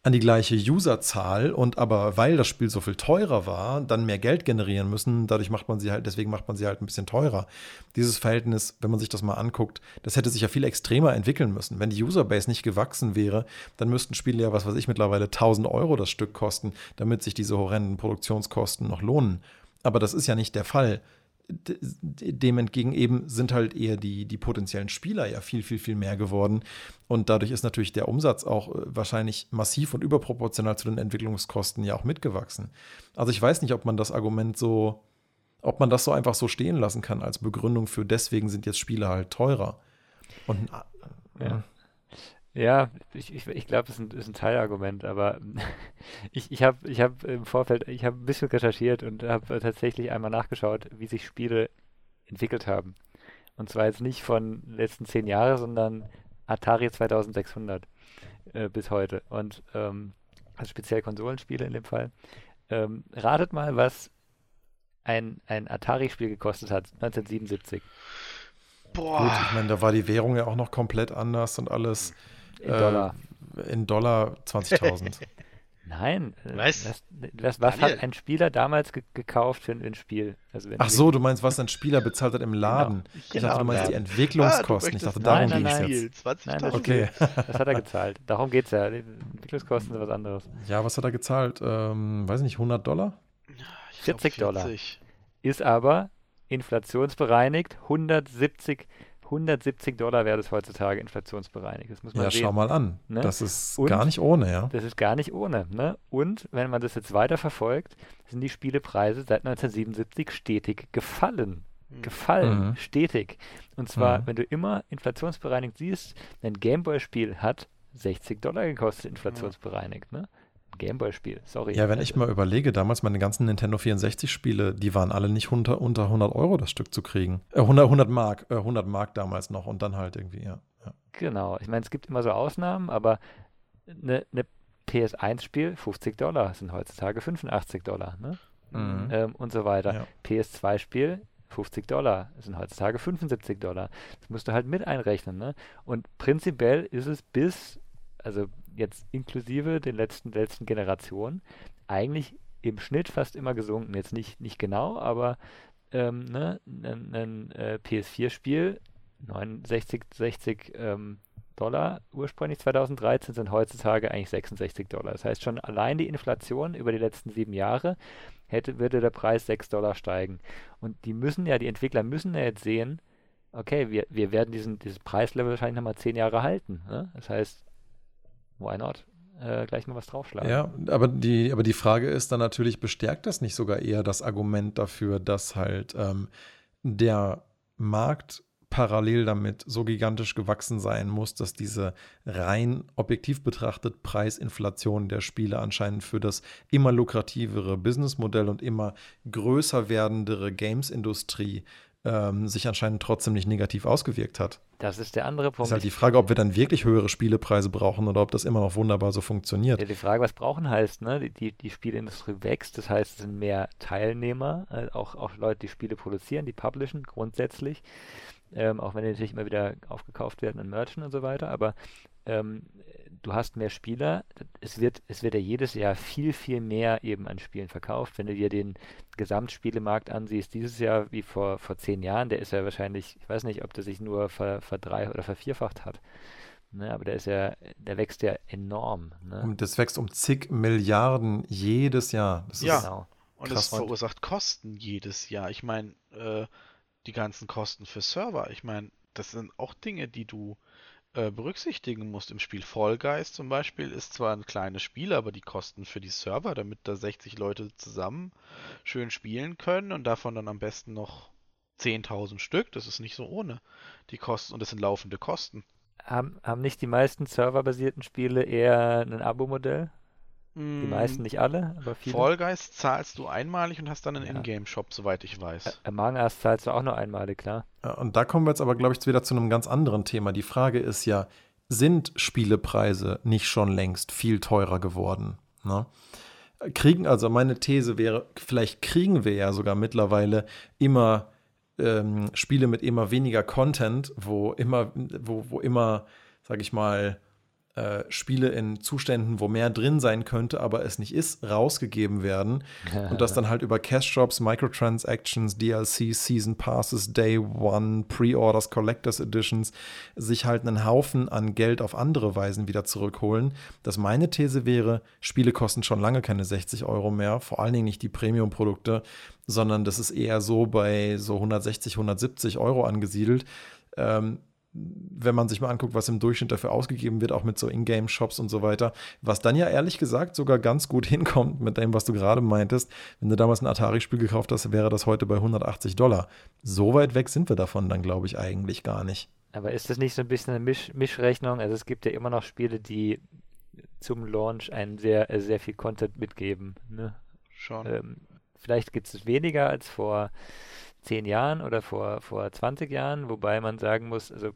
an die gleiche Userzahl und aber weil das Spiel so viel teurer war, dann mehr Geld generieren müssen. Dadurch macht man sie halt, deswegen macht man sie halt ein bisschen teurer. Dieses Verhältnis, wenn man sich das mal anguckt, das hätte sich ja viel extremer entwickeln müssen. Wenn die Userbase nicht gewachsen wäre, dann müssten Spiele ja, was weiß ich, mittlerweile 1000 Euro das Stück kosten, damit sich diese horrenden Produktionskosten noch lohnen. Aber das ist ja nicht der Fall dem entgegen eben sind halt eher die, die potenziellen Spieler ja viel, viel, viel mehr geworden. Und dadurch ist natürlich der Umsatz auch äh, wahrscheinlich massiv und überproportional zu den Entwicklungskosten ja auch mitgewachsen. Also ich weiß nicht, ob man das Argument so, ob man das so einfach so stehen lassen kann als Begründung für deswegen sind jetzt Spiele halt teurer. Und äh, ja. Ja, ich, ich, ich glaube, das ist ein, ist ein Teilargument, aber [LAUGHS] ich, ich habe ich hab im Vorfeld, ich habe ein bisschen recherchiert und habe tatsächlich einmal nachgeschaut, wie sich Spiele entwickelt haben. Und zwar jetzt nicht von den letzten zehn Jahren, sondern Atari 2600 äh, bis heute. Und ähm, also speziell Konsolenspiele in dem Fall. Ähm, ratet mal, was ein, ein Atari-Spiel gekostet hat, 1977. Boah. Gut, ich meine, da war die Währung ja auch noch komplett anders und alles. In Dollar. Äh, in Dollar 20.000. [LAUGHS] Nein. Äh, was? Was, was, was hat ein Spieler damals ge gekauft für ein Spiel? Also Ach so, du meinst, was ein Spieler bezahlt hat im genau. Laden. Genau. Ich dachte, du meinst ja. die Entwicklungskosten. Ah, ich dachte, darum ging es jetzt. 20 nein, das, okay. das hat er gezahlt. Darum geht es ja. Die Entwicklungskosten sind was anderes. Ja, was hat er gezahlt? Ähm, weiß nicht, 100 Dollar? 40 Dollar. Ist aber inflationsbereinigt 170 170 Dollar wäre das heutzutage inflationsbereinigt. Das muss man ja, sehen. schau mal an. Ne? Das ist Und gar nicht ohne, ja. Das ist gar nicht ohne. Ne? Und wenn man das jetzt weiter verfolgt, sind die Spielepreise seit 1977 stetig gefallen. Mhm. Gefallen, mhm. stetig. Und zwar, mhm. wenn du immer inflationsbereinigt siehst, ein Gameboy-Spiel hat 60 Dollar gekostet, inflationsbereinigt. Ne? Gameboy-Spiel, sorry. Ja, wenn ich mal überlege, damals meine ganzen Nintendo 64-Spiele, die waren alle nicht unter, unter 100 Euro das Stück zu kriegen. Äh, 100, 100 Mark, äh, 100 Mark damals noch und dann halt irgendwie, ja. ja. Genau, ich meine, es gibt immer so Ausnahmen, aber eine ne, PS1-Spiel, 50 Dollar, sind heutzutage 85 Dollar, ne? Mhm. Ähm, und so weiter. Ja. PS2-Spiel, 50 Dollar, sind heutzutage 75 Dollar. Das musst du halt mit einrechnen, ne? Und prinzipiell ist es bis, also jetzt inklusive den letzten, letzten Generationen, eigentlich im Schnitt fast immer gesunken. Jetzt nicht, nicht genau, aber ähm, ne, ein, ein äh, PS4-Spiel, 69 60 ähm, Dollar ursprünglich 2013 sind heutzutage eigentlich 66 Dollar. Das heißt schon allein die Inflation über die letzten sieben Jahre hätte, würde der Preis 6 Dollar steigen. Und die müssen ja, die Entwickler müssen ja jetzt sehen, okay, wir, wir werden diesen, dieses Preislevel wahrscheinlich nochmal zehn Jahre halten. Ne? Das heißt, why not? Äh, gleich mal was draufschlagen. Ja, aber die, aber die Frage ist dann natürlich, bestärkt das nicht sogar eher das Argument dafür, dass halt ähm, der Markt parallel damit so gigantisch gewachsen sein muss, dass diese rein objektiv betrachtet Preisinflation der Spiele anscheinend für das immer lukrativere Businessmodell und immer größer werdendere Games-Industrie ähm, sich anscheinend trotzdem nicht negativ ausgewirkt hat. Das ist der andere Punkt. Ist halt die Frage, ob wir dann wirklich höhere Spielepreise brauchen oder ob das immer noch wunderbar so funktioniert. Ja, die Frage, was brauchen heißt, ne? Die, die Spieleindustrie wächst, das heißt, es sind mehr Teilnehmer, äh, auch, auch Leute, die Spiele produzieren, die publishen grundsätzlich. Ähm, auch wenn die natürlich immer wieder aufgekauft werden an Merchant und so weiter, aber ähm, du hast mehr Spieler, es wird, es wird ja jedes Jahr viel, viel mehr eben an Spielen verkauft. Wenn du dir den Gesamtspielemarkt ansiehst, dieses Jahr wie vor, vor zehn Jahren, der ist ja wahrscheinlich, ich weiß nicht, ob der sich nur ver, verdrei- oder vervierfacht hat. Ne, aber der ist ja, der wächst ja enorm. Ne? Und das wächst um zig Milliarden jedes Jahr. Das ja, genau. und es verursacht Kosten jedes Jahr. Ich meine, äh, die ganzen Kosten für Server, ich meine, das sind auch Dinge, die du äh, berücksichtigen musst. Im Spiel Fall Guys zum Beispiel ist zwar ein kleines Spiel, aber die Kosten für die Server, damit da 60 Leute zusammen schön spielen können und davon dann am besten noch 10.000 Stück, das ist nicht so ohne die Kosten und das sind laufende Kosten. Haben, haben nicht die meisten serverbasierten Spiele eher ein Abo-Modell? Die mm, meisten, nicht alle, aber viele. Fall Guys zahlst du einmalig und hast dann einen ja. Ingame-Shop, soweit ich weiß. Among Us zahlst du auch nur einmalig, klar. Und da kommen wir jetzt aber, glaube ich, wieder zu einem ganz anderen Thema. Die Frage ist ja, sind Spielepreise nicht schon längst viel teurer geworden? Ne? Kriegen, also meine These wäre, vielleicht kriegen wir ja sogar mittlerweile immer ähm, Spiele mit immer weniger Content, wo immer, wo, wo immer, sag ich mal, äh, Spiele in Zuständen, wo mehr drin sein könnte, aber es nicht ist, rausgegeben werden. [LAUGHS] und das dann halt über Cash-Shops, Microtransactions, DLCs, Season Passes, Day One, Pre-Orders, Collectors Editions sich halt einen Haufen an Geld auf andere Weisen wieder zurückholen. Dass meine These wäre, Spiele kosten schon lange keine 60 Euro mehr, vor allen Dingen nicht die Premium-Produkte, sondern das ist eher so bei so 160, 170 Euro angesiedelt. Ähm, wenn man sich mal anguckt, was im Durchschnitt dafür ausgegeben wird, auch mit so Ingame-Shops und so weiter, was dann ja ehrlich gesagt sogar ganz gut [LAUGHS] hinkommt mit dem, was du gerade meintest. Wenn du damals ein Atari-Spiel gekauft hast, wäre das heute bei 180 Dollar. So weit weg sind wir davon dann, glaube ich, eigentlich gar nicht. Aber ist das nicht so ein bisschen eine Misch Mischrechnung? Also es gibt ja immer noch Spiele, die zum Launch einen sehr, sehr viel Content mitgeben. Ne? Schon. Ähm, vielleicht gibt es weniger als vor zehn Jahren oder vor, vor 20 Jahren, wobei man sagen muss, also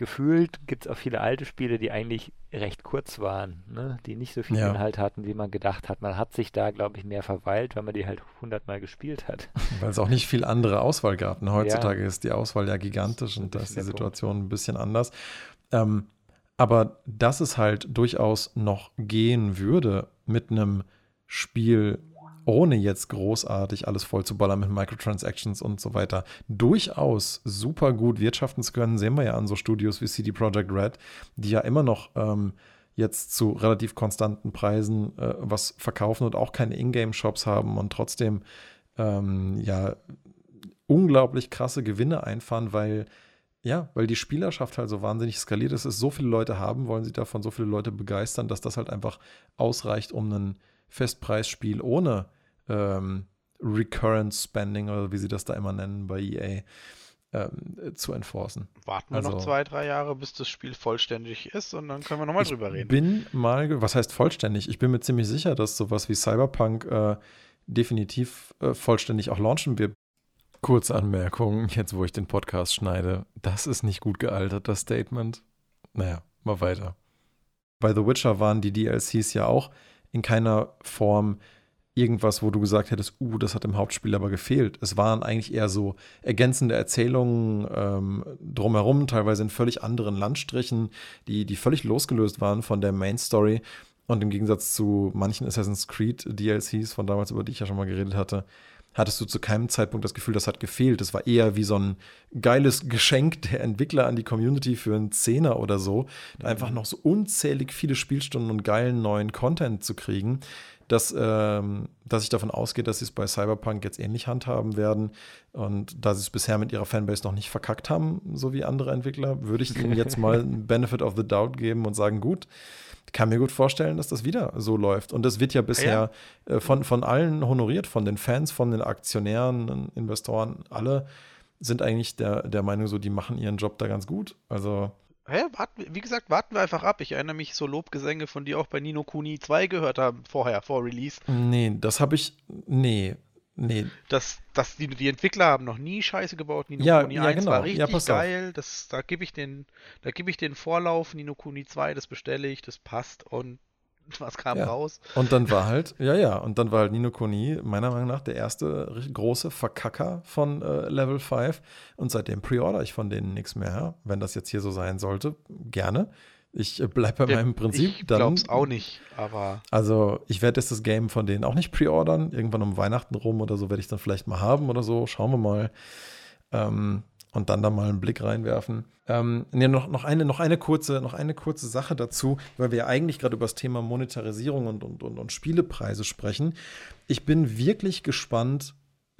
gefühlt gibt es auch viele alte Spiele, die eigentlich recht kurz waren, ne? die nicht so viel ja. Inhalt hatten, wie man gedacht hat. Man hat sich da, glaube ich, mehr verweilt, weil man die halt hundertmal gespielt hat. [LAUGHS] Weil es auch nicht viel andere Auswahl gab. Ne? heutzutage ja. ist die Auswahl ja gigantisch und da ist die Situation Punkt. ein bisschen anders. Ähm, aber dass es halt durchaus noch gehen würde mit einem Spiel, ohne jetzt großartig alles voll zu ballern mit Microtransactions und so weiter, durchaus super gut wirtschaften zu können, sehen wir ja an so Studios wie CD Projekt Red, die ja immer noch ähm, jetzt zu relativ konstanten Preisen äh, was verkaufen und auch keine Ingame-Shops haben und trotzdem ähm, ja unglaublich krasse Gewinne einfahren, weil ja, weil die Spielerschaft halt so wahnsinnig skaliert ist, es so viele Leute haben, wollen sie davon so viele Leute begeistern, dass das halt einfach ausreicht, um einen Festpreisspiel ohne ähm, Recurrent Spending oder wie sie das da immer nennen bei EA ähm, zu enforcen. Warten wir also, noch zwei, drei Jahre, bis das Spiel vollständig ist und dann können wir nochmal drüber reden. Ich bin mal, was heißt vollständig? Ich bin mir ziemlich sicher, dass sowas wie Cyberpunk äh, definitiv äh, vollständig auch launchen wird. Kurze Anmerkung, jetzt wo ich den Podcast schneide. Das ist nicht gut gealtert, das Statement. Naja, mal weiter. Bei The Witcher waren die DLCs ja auch in keiner Form irgendwas, wo du gesagt hättest, uh, das hat im Hauptspiel aber gefehlt. Es waren eigentlich eher so ergänzende Erzählungen ähm, drumherum, teilweise in völlig anderen Landstrichen, die, die völlig losgelöst waren von der Main Story. Und im Gegensatz zu manchen Assassin's Creed DLCs von damals, über die ich ja schon mal geredet hatte, hattest du zu keinem Zeitpunkt das Gefühl, das hat gefehlt. Das war eher wie so ein geiles Geschenk der Entwickler an die Community für einen Zehner oder so, mhm. einfach noch so unzählig viele Spielstunden und geilen neuen Content zu kriegen, dass, ähm, dass ich davon ausgehe, dass sie es bei Cyberpunk jetzt ähnlich handhaben werden. Und da sie es bisher mit ihrer Fanbase noch nicht verkackt haben, so wie andere Entwickler, würde ich ihnen jetzt mal [LAUGHS] einen Benefit of the Doubt geben und sagen, gut, kann mir gut vorstellen, dass das wieder so läuft. Und das wird ja bisher ja. Äh, von, von allen honoriert, von den Fans, von den Aktionären, Investoren, alle sind eigentlich der, der Meinung, so, die machen ihren Job da ganz gut. Also. Ja, warten, wie gesagt, warten wir einfach ab. Ich erinnere mich, so Lobgesänge von dir auch bei Nino Kuni 2 gehört haben, vorher, vor Release. Nee, das habe ich. Nee, Nee. Das, das, die, die Entwickler haben noch nie Scheiße gebaut. Nino ja, Kuni ja, 1 genau. war richtig ja, geil. Das, da gebe ich, den, geb ich den Vorlauf. Nino Kuni 2, das bestelle ich, das passt. Und [LAUGHS] was kam ja. raus? Und dann war halt, ja, ja, und dann war halt Nino Kuni meiner Meinung nach der erste große Verkacker von äh, Level 5. Und seitdem pre-order ich von denen nichts mehr. Wenn das jetzt hier so sein sollte, gerne. Ich äh, bleibe bei meinem Prinzip. Ich glaub's auch nicht, aber. Also, ich werde jetzt das Game von denen auch nicht pre-ordern. Irgendwann um Weihnachten rum oder so werde ich dann vielleicht mal haben oder so. Schauen wir mal. Ähm, und dann da mal einen Blick reinwerfen. Ähm, nee, noch, noch, eine, noch, eine kurze, noch eine kurze Sache dazu, weil wir ja eigentlich gerade über das Thema Monetarisierung und, und, und, und Spielepreise sprechen. Ich bin wirklich gespannt,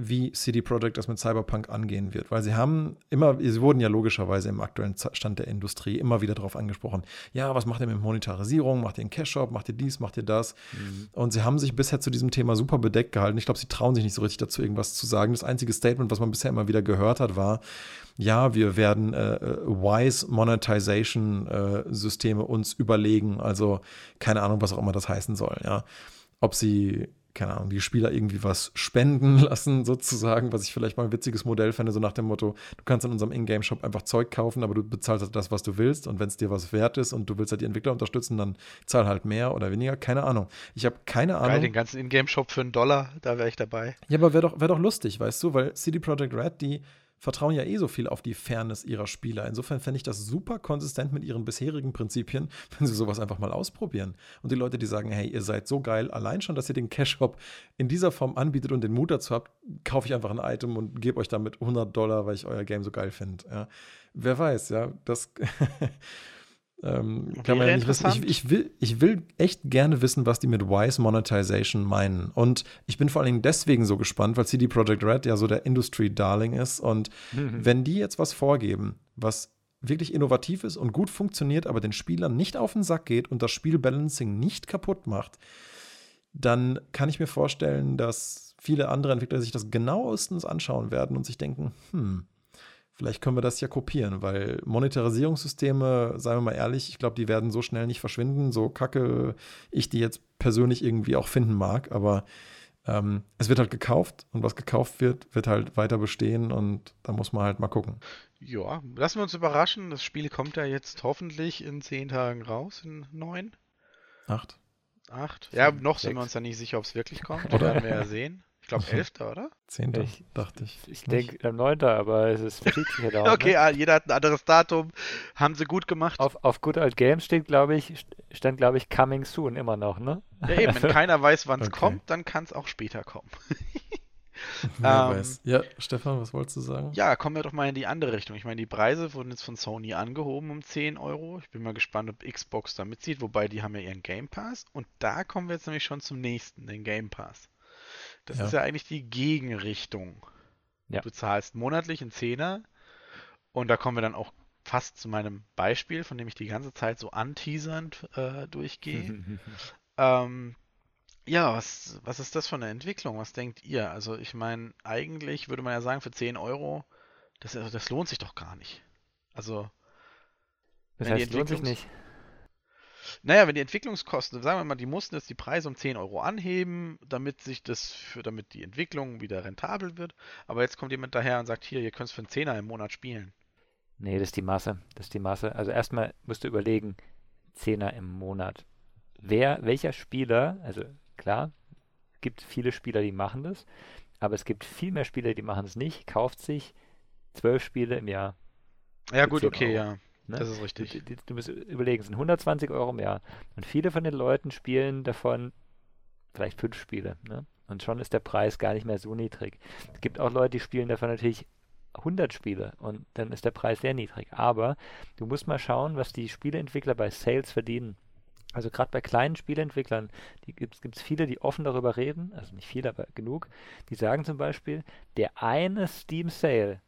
wie CD Projekt das mit Cyberpunk angehen wird, weil sie haben immer, sie wurden ja logischerweise im aktuellen Stand der Industrie immer wieder darauf angesprochen, ja, was macht ihr mit Monetarisierung, macht ihr einen Cash-Shop, macht ihr dies, macht ihr das mhm. und sie haben sich bisher zu diesem Thema super bedeckt gehalten. Ich glaube, sie trauen sich nicht so richtig dazu, irgendwas zu sagen. Das einzige Statement, was man bisher immer wieder gehört hat, war, ja, wir werden äh, äh Wise Monetization äh, Systeme uns überlegen, also keine Ahnung, was auch immer das heißen soll, ja. Ob sie keine Ahnung, die Spieler irgendwie was spenden [LAUGHS] lassen, sozusagen, was ich vielleicht mal ein witziges Modell fände, so nach dem Motto, du kannst in unserem Ingame-Shop einfach Zeug kaufen, aber du bezahlst halt das, was du willst und wenn es dir was wert ist und du willst halt die Entwickler unterstützen, dann zahl halt mehr oder weniger, keine Ahnung. Ich habe keine Ahnung. Geil, den ganzen Ingame-Shop für einen Dollar, da wäre ich dabei. Ja, aber wäre doch, wär doch lustig, weißt du, weil CD Projekt Red, die vertrauen ja eh so viel auf die Fairness ihrer Spieler. Insofern fände ich das super konsistent mit ihren bisherigen Prinzipien, [LAUGHS] wenn sie sowas einfach mal ausprobieren. Und die Leute, die sagen, hey, ihr seid so geil, allein schon, dass ihr den Cash-Hop in dieser Form anbietet und den Mut dazu habt, kaufe ich einfach ein Item und gebe euch damit 100 Dollar, weil ich euer Game so geil finde. Ja. Wer weiß, ja, das [LAUGHS] Ähm, kann man ja nicht wissen. Ich, ich, will, ich will echt gerne wissen, was die mit Wise Monetization meinen. Und ich bin vor allen Dingen deswegen so gespannt, weil CD Projekt Red ja so der Industry Darling ist. Und mhm. wenn die jetzt was vorgeben, was wirklich innovativ ist und gut funktioniert, aber den Spielern nicht auf den Sack geht und das Spielbalancing nicht kaputt macht, dann kann ich mir vorstellen, dass viele andere Entwickler sich das genauestens anschauen werden und sich denken, hm, Vielleicht können wir das ja kopieren, weil Monetarisierungssysteme, seien wir mal ehrlich, ich glaube, die werden so schnell nicht verschwinden, so kacke ich die jetzt persönlich irgendwie auch finden mag, aber ähm, es wird halt gekauft und was gekauft wird, wird halt weiter bestehen und da muss man halt mal gucken. Ja, lassen wir uns überraschen. Das Spiel kommt ja jetzt hoffentlich in zehn Tagen raus, in neun. Acht. Acht. Ja, noch sind wir uns ja nicht sicher, ob es wirklich kommt. [LAUGHS] Oder? werden wir ja sehen glaube 11. oder? 10. Ich, dachte ich. Ich denke am 9. aber es ist verschiebt sich ja Okay, ne? jeder hat ein anderes Datum. Haben sie gut gemacht. Auf, auf Good Old Games steht, glaube ich, stand, glaube ich, Coming Soon immer noch, ne? Ja, eben, wenn [LAUGHS] keiner weiß, wann es okay. kommt, dann kann es auch später kommen. [LAUGHS] Wer ähm, weiß. Ja, Stefan, was wolltest du sagen? Ja, kommen wir doch mal in die andere Richtung. Ich meine, die Preise wurden jetzt von Sony angehoben um 10 Euro. Ich bin mal gespannt, ob Xbox da mitzieht, wobei die haben ja ihren Game Pass. Und da kommen wir jetzt nämlich schon zum nächsten, den Game Pass. Das ja. ist ja eigentlich die Gegenrichtung. Ja. Du zahlst monatlich einen Zehner und da kommen wir dann auch fast zu meinem Beispiel, von dem ich die ganze Zeit so anteasernd äh, durchgehe. [LAUGHS] ähm, ja, was, was ist das für eine Entwicklung? Was denkt ihr? Also ich meine, eigentlich würde man ja sagen, für 10 Euro, das, das lohnt sich doch gar nicht. Also, das heißt, lohnt sich nicht. Naja, wenn die Entwicklungskosten, sagen wir mal, die mussten jetzt die Preise um 10 Euro anheben, damit sich das für, damit die Entwicklung wieder rentabel wird. Aber jetzt kommt jemand daher und sagt, hier, ihr könnt es für einen Zehner im Monat spielen. Nee, das ist die Masse. Das ist die Masse. Also erstmal musst du überlegen, Zehner im Monat. Wer, welcher Spieler, also klar, gibt viele Spieler, die machen das, aber es gibt viel mehr Spieler, die machen es nicht, kauft sich zwölf Spiele im Jahr. Ja, gut, okay, Euro. ja. Ne? Das ist richtig. Du, du, musst überlegen, es sind 120 Euro im Jahr. Und viele von den Leuten spielen davon vielleicht fünf Spiele. Ne? Und schon ist der Preis gar nicht mehr so niedrig. Es gibt auch Leute, die spielen davon natürlich 100 Spiele und dann ist der Preis sehr niedrig. Aber du musst mal schauen, was die Spieleentwickler bei Sales verdienen. Also gerade bei kleinen Spieleentwicklern gibt es viele, die offen darüber reden, also nicht viele, aber genug, die sagen zum Beispiel, der eine Steam Sale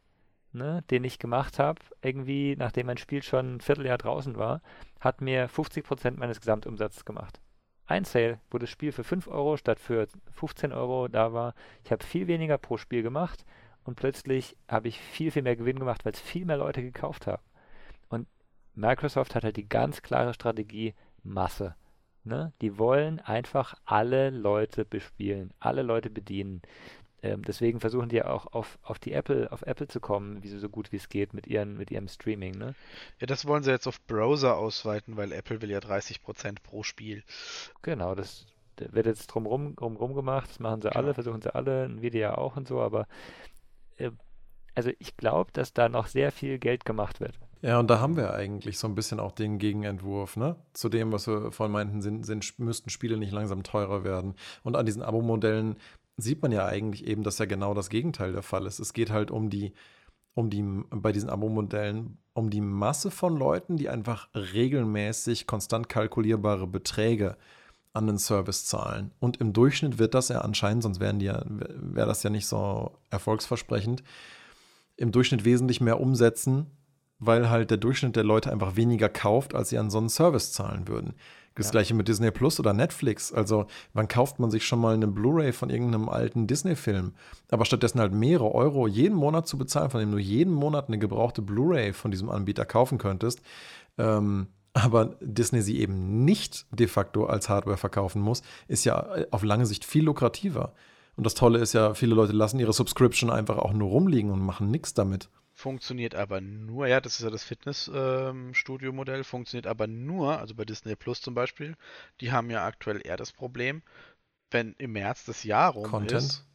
ne, den ich gemacht habe, irgendwie, nachdem mein Spiel schon ein Vierteljahr draußen war, hat mir 50% meines Gesamtumsatzes gemacht. Ein Sale, wo das Spiel für 5 Euro statt für 15 Euro da war. Ich habe viel weniger pro Spiel gemacht und plötzlich habe ich viel, viel mehr Gewinn gemacht, weil es viel mehr Leute gekauft haben. Und Microsoft hat halt die ganz klare Strategie Masse. Ne? Die wollen einfach alle Leute bespielen, alle Leute bedienen. Ähm, deswegen versuchen die ja auch auf, auf die Apple, auf Apple zu kommen, wie so, so gut wie es geht mit ihren, mit ihrem Streaming, ne? Ja, das wollen sie jetzt auf Browser ausweiten, weil Apple will ja 30% pro Spiel. Genau, das wird jetzt drumrum, drumrum gemacht, das machen sie genau. alle, versuchen sie alle, Nvidia auch und so, aber äh, also ich glaube, dass da noch sehr viel Geld gemacht wird. Ja, und da haben wir eigentlich so ein bisschen auch den Gegenentwurf, ne? Zu dem, was wir vorhin meinten, sind, sind, müssten Spiele nicht langsam teurer werden. Und an diesen Abo-Modellen sieht man ja eigentlich eben, dass ja genau das Gegenteil der Fall ist. Es geht halt um die, um die, bei diesen Abo-Modellen, um die Masse von Leuten, die einfach regelmäßig konstant kalkulierbare Beträge an den Service zahlen. Und im Durchschnitt wird das ja anscheinend, sonst wären ja, wäre das ja nicht so erfolgsversprechend, im Durchschnitt wesentlich mehr umsetzen, weil halt der Durchschnitt der Leute einfach weniger kauft, als sie an so einen Service zahlen würden. Das ja. gleiche mit Disney Plus oder Netflix. Also, wann kauft man sich schon mal eine Blu-ray von irgendeinem alten Disney-Film? Aber stattdessen halt mehrere Euro jeden Monat zu bezahlen, von dem du jeden Monat eine gebrauchte Blu-ray von diesem Anbieter kaufen könntest. Ähm, aber Disney sie eben nicht de facto als Hardware verkaufen muss, ist ja auf lange Sicht viel lukrativer. Und das Tolle ist ja, viele Leute lassen ihre Subscription einfach auch nur rumliegen und machen nichts damit. Funktioniert aber nur, ja, das ist ja das Fitnessstudio-Modell, ähm, funktioniert aber nur, also bei Disney Plus zum Beispiel, die haben ja aktuell eher das Problem, wenn im März das Jahr rum Content. ist,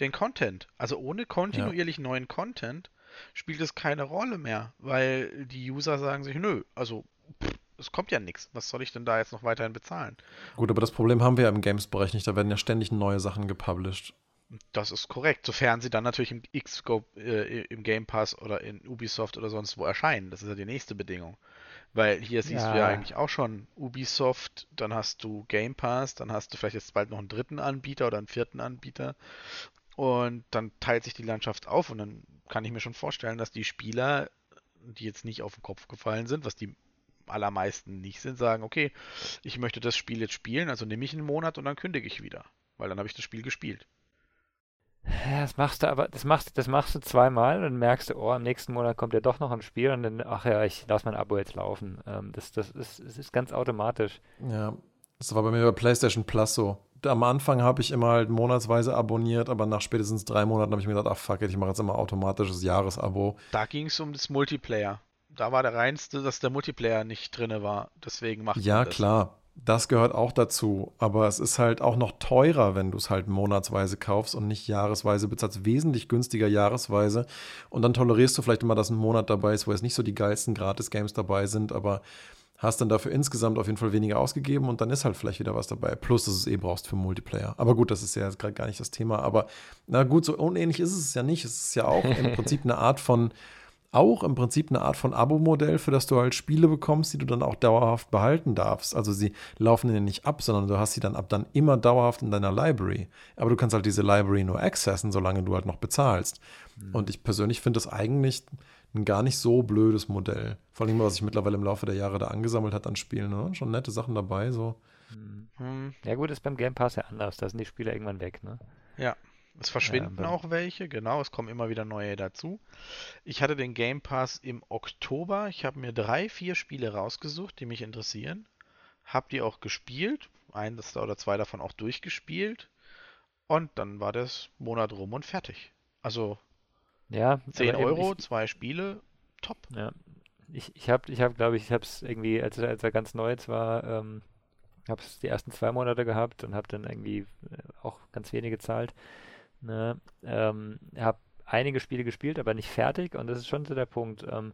den Content. Also ohne kontinuierlich ja. neuen Content spielt es keine Rolle mehr, weil die User sagen sich, nö, also pff, es kommt ja nichts. Was soll ich denn da jetzt noch weiterhin bezahlen? Gut, aber das Problem haben wir ja im Games-Bereich nicht. Da werden ja ständig neue Sachen gepublished. Das ist korrekt, sofern sie dann natürlich im Xscope, äh, im Game Pass oder in Ubisoft oder sonst wo erscheinen. Das ist ja die nächste Bedingung. Weil hier siehst ja. du ja eigentlich auch schon Ubisoft, dann hast du Game Pass, dann hast du vielleicht jetzt bald noch einen dritten Anbieter oder einen vierten Anbieter. Und dann teilt sich die Landschaft auf und dann kann ich mir schon vorstellen, dass die Spieler, die jetzt nicht auf den Kopf gefallen sind, was die allermeisten nicht sind, sagen, okay, ich möchte das Spiel jetzt spielen, also nehme ich einen Monat und dann kündige ich wieder, weil dann habe ich das Spiel gespielt. Ja, das machst du aber, das machst, das machst du zweimal und dann merkst du, oh, im nächsten Monat kommt ja doch noch ein Spiel und dann, ach ja, ich lasse mein Abo jetzt laufen. Ähm, das, das, ist, das ist ganz automatisch. Ja, das war bei mir bei PlayStation Plus so. Am Anfang habe ich immer halt monatsweise abonniert, aber nach spätestens drei Monaten habe ich mir gedacht, ach fuck it, ich mache jetzt immer automatisches Jahresabo. Da ging es um das Multiplayer. Da war der reinste, dass der Multiplayer nicht drin war. Deswegen macht Ja, klar. Das gehört auch dazu, aber es ist halt auch noch teurer, wenn du es halt monatsweise kaufst und nicht jahresweise bezahlst. Wesentlich günstiger jahresweise. Und dann tolerierst du vielleicht immer, dass ein Monat dabei ist, wo jetzt nicht so die geilsten Gratis-Games dabei sind, aber hast dann dafür insgesamt auf jeden Fall weniger ausgegeben und dann ist halt vielleicht wieder was dabei. Plus, dass du es eh brauchst für Multiplayer. Aber gut, das ist ja gerade gar nicht das Thema. Aber na gut, so unähnlich ist es ja nicht. Es ist ja auch im [LAUGHS] Prinzip eine Art von auch im Prinzip eine Art von Abo-Modell, für das du halt Spiele bekommst, die du dann auch dauerhaft behalten darfst. Also sie laufen dir nicht ab, sondern du hast sie dann ab dann immer dauerhaft in deiner Library. Aber du kannst halt diese Library nur accessen, solange du halt noch bezahlst. Mhm. Und ich persönlich finde das eigentlich ein gar nicht so blödes Modell. Vor allem, was sich mittlerweile im Laufe der Jahre da angesammelt hat an Spielen. Ne? Schon nette Sachen dabei. So. Mhm. Ja gut, ist beim Game Pass ja anders. Da sind die Spiele irgendwann weg. Ne? Ja, es verschwinden ja, auch welche, genau, es kommen immer wieder neue dazu. Ich hatte den Game Pass im Oktober. Ich habe mir drei, vier Spiele rausgesucht, die mich interessieren. Hab die auch gespielt. Eins oder zwei davon auch durchgespielt. Und dann war das Monat rum und fertig. Also ja, 10 Euro, ich, zwei Spiele, top. Ja. Ich, ich habe, ich hab, glaube ich, ich habe es irgendwie, als, als er ganz neu war, ähm, habe es die ersten zwei Monate gehabt und habe dann irgendwie äh, auch ganz wenig gezahlt. Ne? Ähm, habe einige Spiele gespielt, aber nicht fertig und das ist schon so der Punkt. Ähm,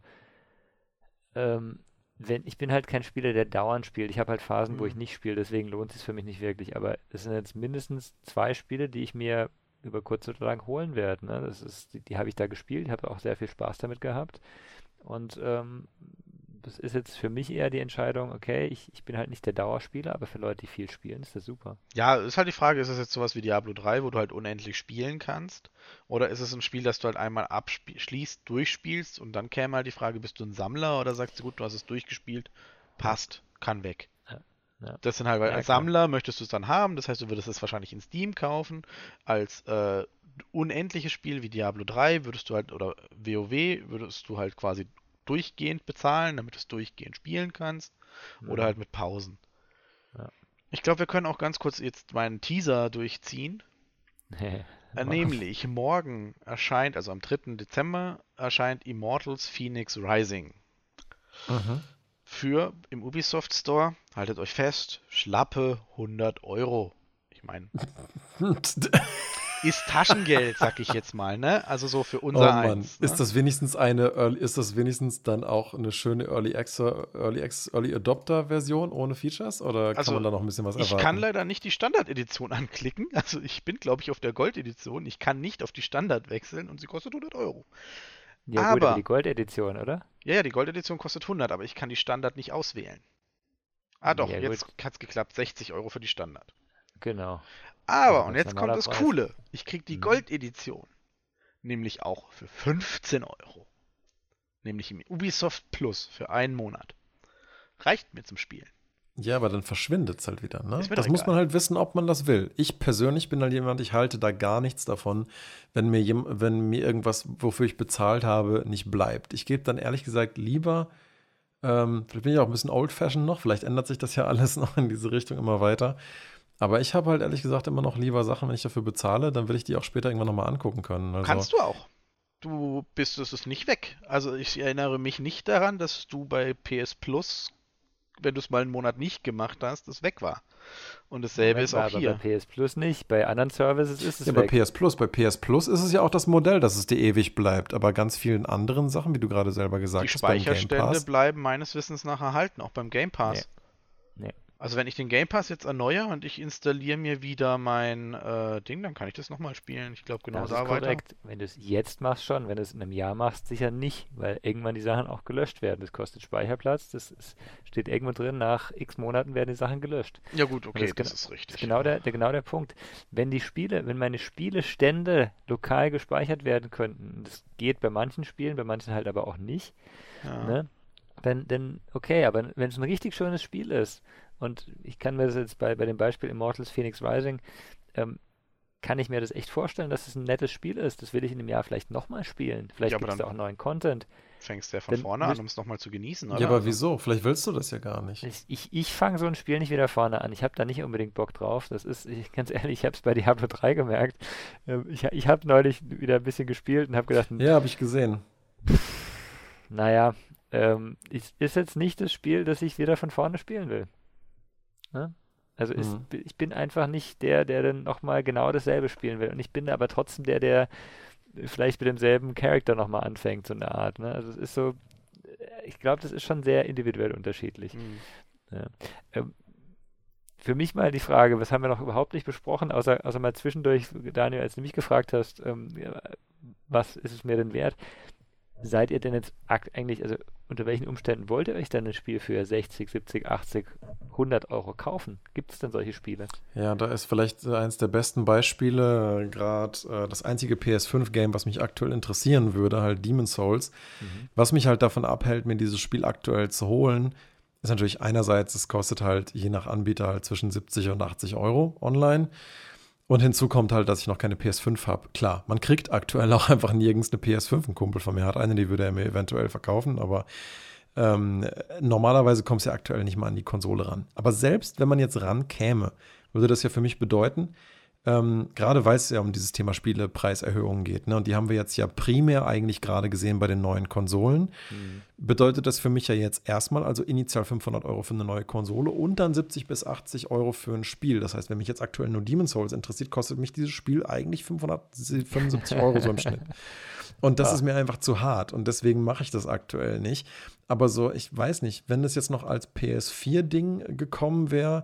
ähm, wenn, ich bin halt kein Spieler, der dauernd spielt. Ich habe halt Phasen, mhm. wo ich nicht spiele, deswegen lohnt es sich für mich nicht wirklich. Aber es sind jetzt mindestens zwei Spiele, die ich mir über kurz oder lang holen werde. Ne? Das ist, die, die habe ich da gespielt, habe auch sehr viel Spaß damit gehabt. Und ähm, das ist jetzt für mich eher die Entscheidung, okay, ich, ich bin halt nicht der Dauerspieler, aber für Leute, die viel spielen, ist das super. Ja, ist halt die Frage, ist es jetzt sowas wie Diablo 3, wo du halt unendlich spielen kannst? Oder ist es ein Spiel, das du halt einmal abschließt, durchspielst und dann käme halt die Frage, bist du ein Sammler oder sagst du, gut, du hast es durchgespielt, passt, kann weg. Ja. Das sind halt, weil ja, als Sammler klar. möchtest du es dann haben, das heißt, du würdest es wahrscheinlich in Steam kaufen. Als äh, unendliches Spiel wie Diablo 3 würdest du halt, oder WoW, würdest du halt quasi durchgehend bezahlen, damit du es durchgehend spielen kannst. Ja. Oder halt mit Pausen. Ja. Ich glaube, wir können auch ganz kurz jetzt meinen Teaser durchziehen. [LAUGHS] nämlich morgen erscheint, also am 3. Dezember, erscheint Immortals Phoenix Rising. Mhm. Für im Ubisoft Store, haltet euch fest, schlappe 100 Euro. Ich meine. [LAUGHS] ist Taschengeld, sag ich jetzt mal, ne? Also so für unser oh Mann. Eins, ne? Ist das wenigstens eine Early, ist das wenigstens dann auch eine schöne Early Access, Early, Access, Early Adopter Version ohne Features oder also, kann man da noch ein bisschen was erwarten? Ich kann leider nicht die Standard-Edition anklicken. Also ich bin, glaube ich, auf der Gold-Edition. Ich kann nicht auf die Standard wechseln und sie kostet 100 Euro. Ja, aber, gut, aber die Gold-Edition, oder? Ja, ja, die Gold-Edition kostet 100, aber ich kann die Standard nicht auswählen. Ah doch, ja, jetzt hat es geklappt. 60 Euro für die Standard. Genau. Aber, und jetzt kommt das Preis. Coole. Ich krieg die mhm. Gold-Edition. Nämlich auch für 15 Euro. Nämlich im Ubisoft Plus für einen Monat. Reicht mir zum Spielen. Ja, aber dann verschwindet es halt wieder. Ne? Das muss man halt wissen, ob man das will. Ich persönlich bin halt jemand, ich halte da gar nichts davon, wenn mir, wenn mir irgendwas, wofür ich bezahlt habe, nicht bleibt. Ich gebe dann ehrlich gesagt lieber, ähm, vielleicht bin ich auch ein bisschen old-fashioned noch, vielleicht ändert sich das ja [LAUGHS] alles noch in diese Richtung immer weiter. Aber ich habe halt ehrlich gesagt immer noch lieber Sachen, wenn ich dafür bezahle, dann will ich die auch später irgendwann nochmal angucken können. Also Kannst du auch. Du bist es ist nicht weg. Also ich erinnere mich nicht daran, dass du bei PS Plus wenn du es mal einen Monat nicht gemacht hast, es weg war. Und dasselbe ist auch aber hier. bei PS Plus nicht. Bei anderen Services ist es Ja, weg. bei PS Plus. Bei PS Plus ist es ja auch das Modell, dass es dir ewig bleibt. Aber ganz vielen anderen Sachen, wie du gerade selber gesagt Die hast, beim Game Speicherstände Pass. bleiben meines Wissens nach erhalten, auch beim Game Pass. Also wenn ich den Game Pass jetzt erneuere und ich installiere mir wieder mein äh, Ding, dann kann ich das nochmal spielen. Ich glaube genau das da ist weiter. korrekt. Wenn du es jetzt machst schon, wenn du es in einem Jahr machst, sicher nicht, weil irgendwann die Sachen auch gelöscht werden. Das kostet Speicherplatz, das ist, steht irgendwo drin, nach x Monaten werden die Sachen gelöscht. Ja gut, okay, das das, ist ist Das richtig. ist genau der, der, genau der Punkt. Wenn die Spiele, wenn meine Spielestände lokal gespeichert werden könnten, das geht bei manchen Spielen, bei manchen halt aber auch nicht, Ja. ne? Dann, dann okay, aber wenn es ein richtig schönes Spiel ist, und ich kann mir das jetzt bei, bei dem Beispiel Immortals Phoenix Rising, ähm, kann ich mir das echt vorstellen, dass es ein nettes Spiel ist. Das will ich in einem Jahr vielleicht nochmal spielen. Vielleicht Ja, gibt es da auch neuen Content. Fängst du ja von Dann vorne an, um es nochmal zu genießen, oder? Ja, aber Also- wieso? Vielleicht willst du das ja gar nicht. Ich, ich, ich fange so ein Spiel nicht wieder vorne an. Ich habe da nicht unbedingt Bock drauf. Das ist, ich, ganz ehrlich, ich habe es bei Diablo 3 gemerkt. Ähm, Ich, ich habe neulich wieder ein bisschen gespielt und habe gedacht, Ja, habe ich gesehen. naja, ähm, ist, ist jetzt nicht das Spiel, das ich wieder von vorne spielen will. Ne? Also ist, Mhm. ich bin einfach nicht der, der dann nochmal genau dasselbe spielen will. Und ich bin aber trotzdem der, der vielleicht mit demselben Charakter nochmal anfängt, so eine Art. Ne? Also es ist so, äh, ich glaube, das ist schon sehr individuell unterschiedlich. Hm. Ja. Ähm, für mich mal die Frage, was haben wir noch überhaupt nicht besprochen, außer, außer mal zwischendurch, Daniel, als du mich gefragt hast, ähm, was ist es mir denn wert? Seid ihr denn jetzt eigentlich, also unter welchen Umständen wollt ihr euch denn ein Spiel für 60, 70, 80, 100 Euro kaufen? Gibt es denn solche Spiele? Ja, da ist vielleicht äh, eins der besten Beispiele, gerade äh, das einzige PS5-Game, was mich aktuell interessieren würde, halt Demon's Souls. Was mich halt davon abhält, mir dieses Spiel aktuell zu holen, ist natürlich einerseits, es kostet halt je nach Anbieter halt zwischen 70 und 80 Euro online. Und hinzu kommt halt, dass ich noch keine PS5 habe. Klar, man kriegt aktuell [LAUGHS] auch einfach nirgends eine PS5. Ein Kumpel von mir hat eine, die würde er mir eventuell verkaufen, aber ähm, normalerweise kommt es ja aktuell nicht mal an die Konsole ran. Aber selbst wenn man jetzt rankäme, würde das ja für mich bedeuten, ähm, gerade weil es ja um dieses Thema Spielepreiserhöhungen geht, ne? und die haben wir jetzt ja primär eigentlich gerade gesehen bei den neuen Konsolen, bedeutet das für mich ja jetzt erstmal also initial 500 Euro für eine neue Konsole und dann 70 bis 80 Euro für ein Spiel. Das heißt, wenn mich jetzt aktuell nur Demon's Souls interessiert, kostet mich dieses Spiel eigentlich 575 Euro so im Schnitt. Und das Ah. ist mir einfach zu hart und deswegen mache ich das aktuell nicht. Aber so, ich weiß nicht, wenn das jetzt noch als PS4-Ding gekommen wäre,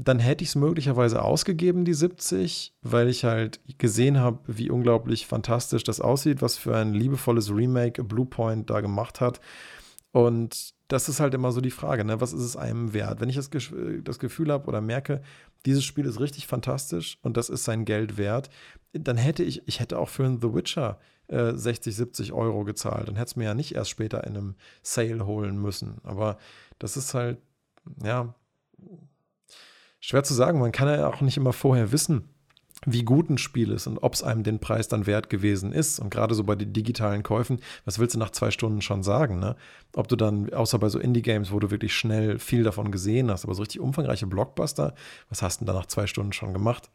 dann hätte ich es möglicherweise ausgegeben, die 70, weil ich halt gesehen habe, wie unglaublich fantastisch das aussieht, was für ein liebevolles Remake Bluepoint da gemacht hat. Und das ist halt immer so die Frage, ne? was ist es einem wert? Wenn ich das, das Gefühl habe oder merke, dieses Spiel ist richtig fantastisch und das ist sein Geld wert, dann hätte ich, ich hätte auch für ein The Witcher äh, 60, 70 Euro gezahlt. Dann hätte es mir ja nicht erst später in einem Sale holen müssen. Aber das ist halt, ja, schwer zu sagen. Man kann ja auch nicht immer vorher wissen, wie gut ein Spiel ist und ob es einem den Preis dann wert gewesen ist. Und gerade so bei den digitalen Käufen, was willst du nach zwei Stunden schon sagen, ne? Ob du dann, außer bei so Indie-Games, wo du wirklich schnell viel davon gesehen hast, aber so richtig umfangreiche Blockbuster, was hast du denn da nach zwei Stunden schon gemacht?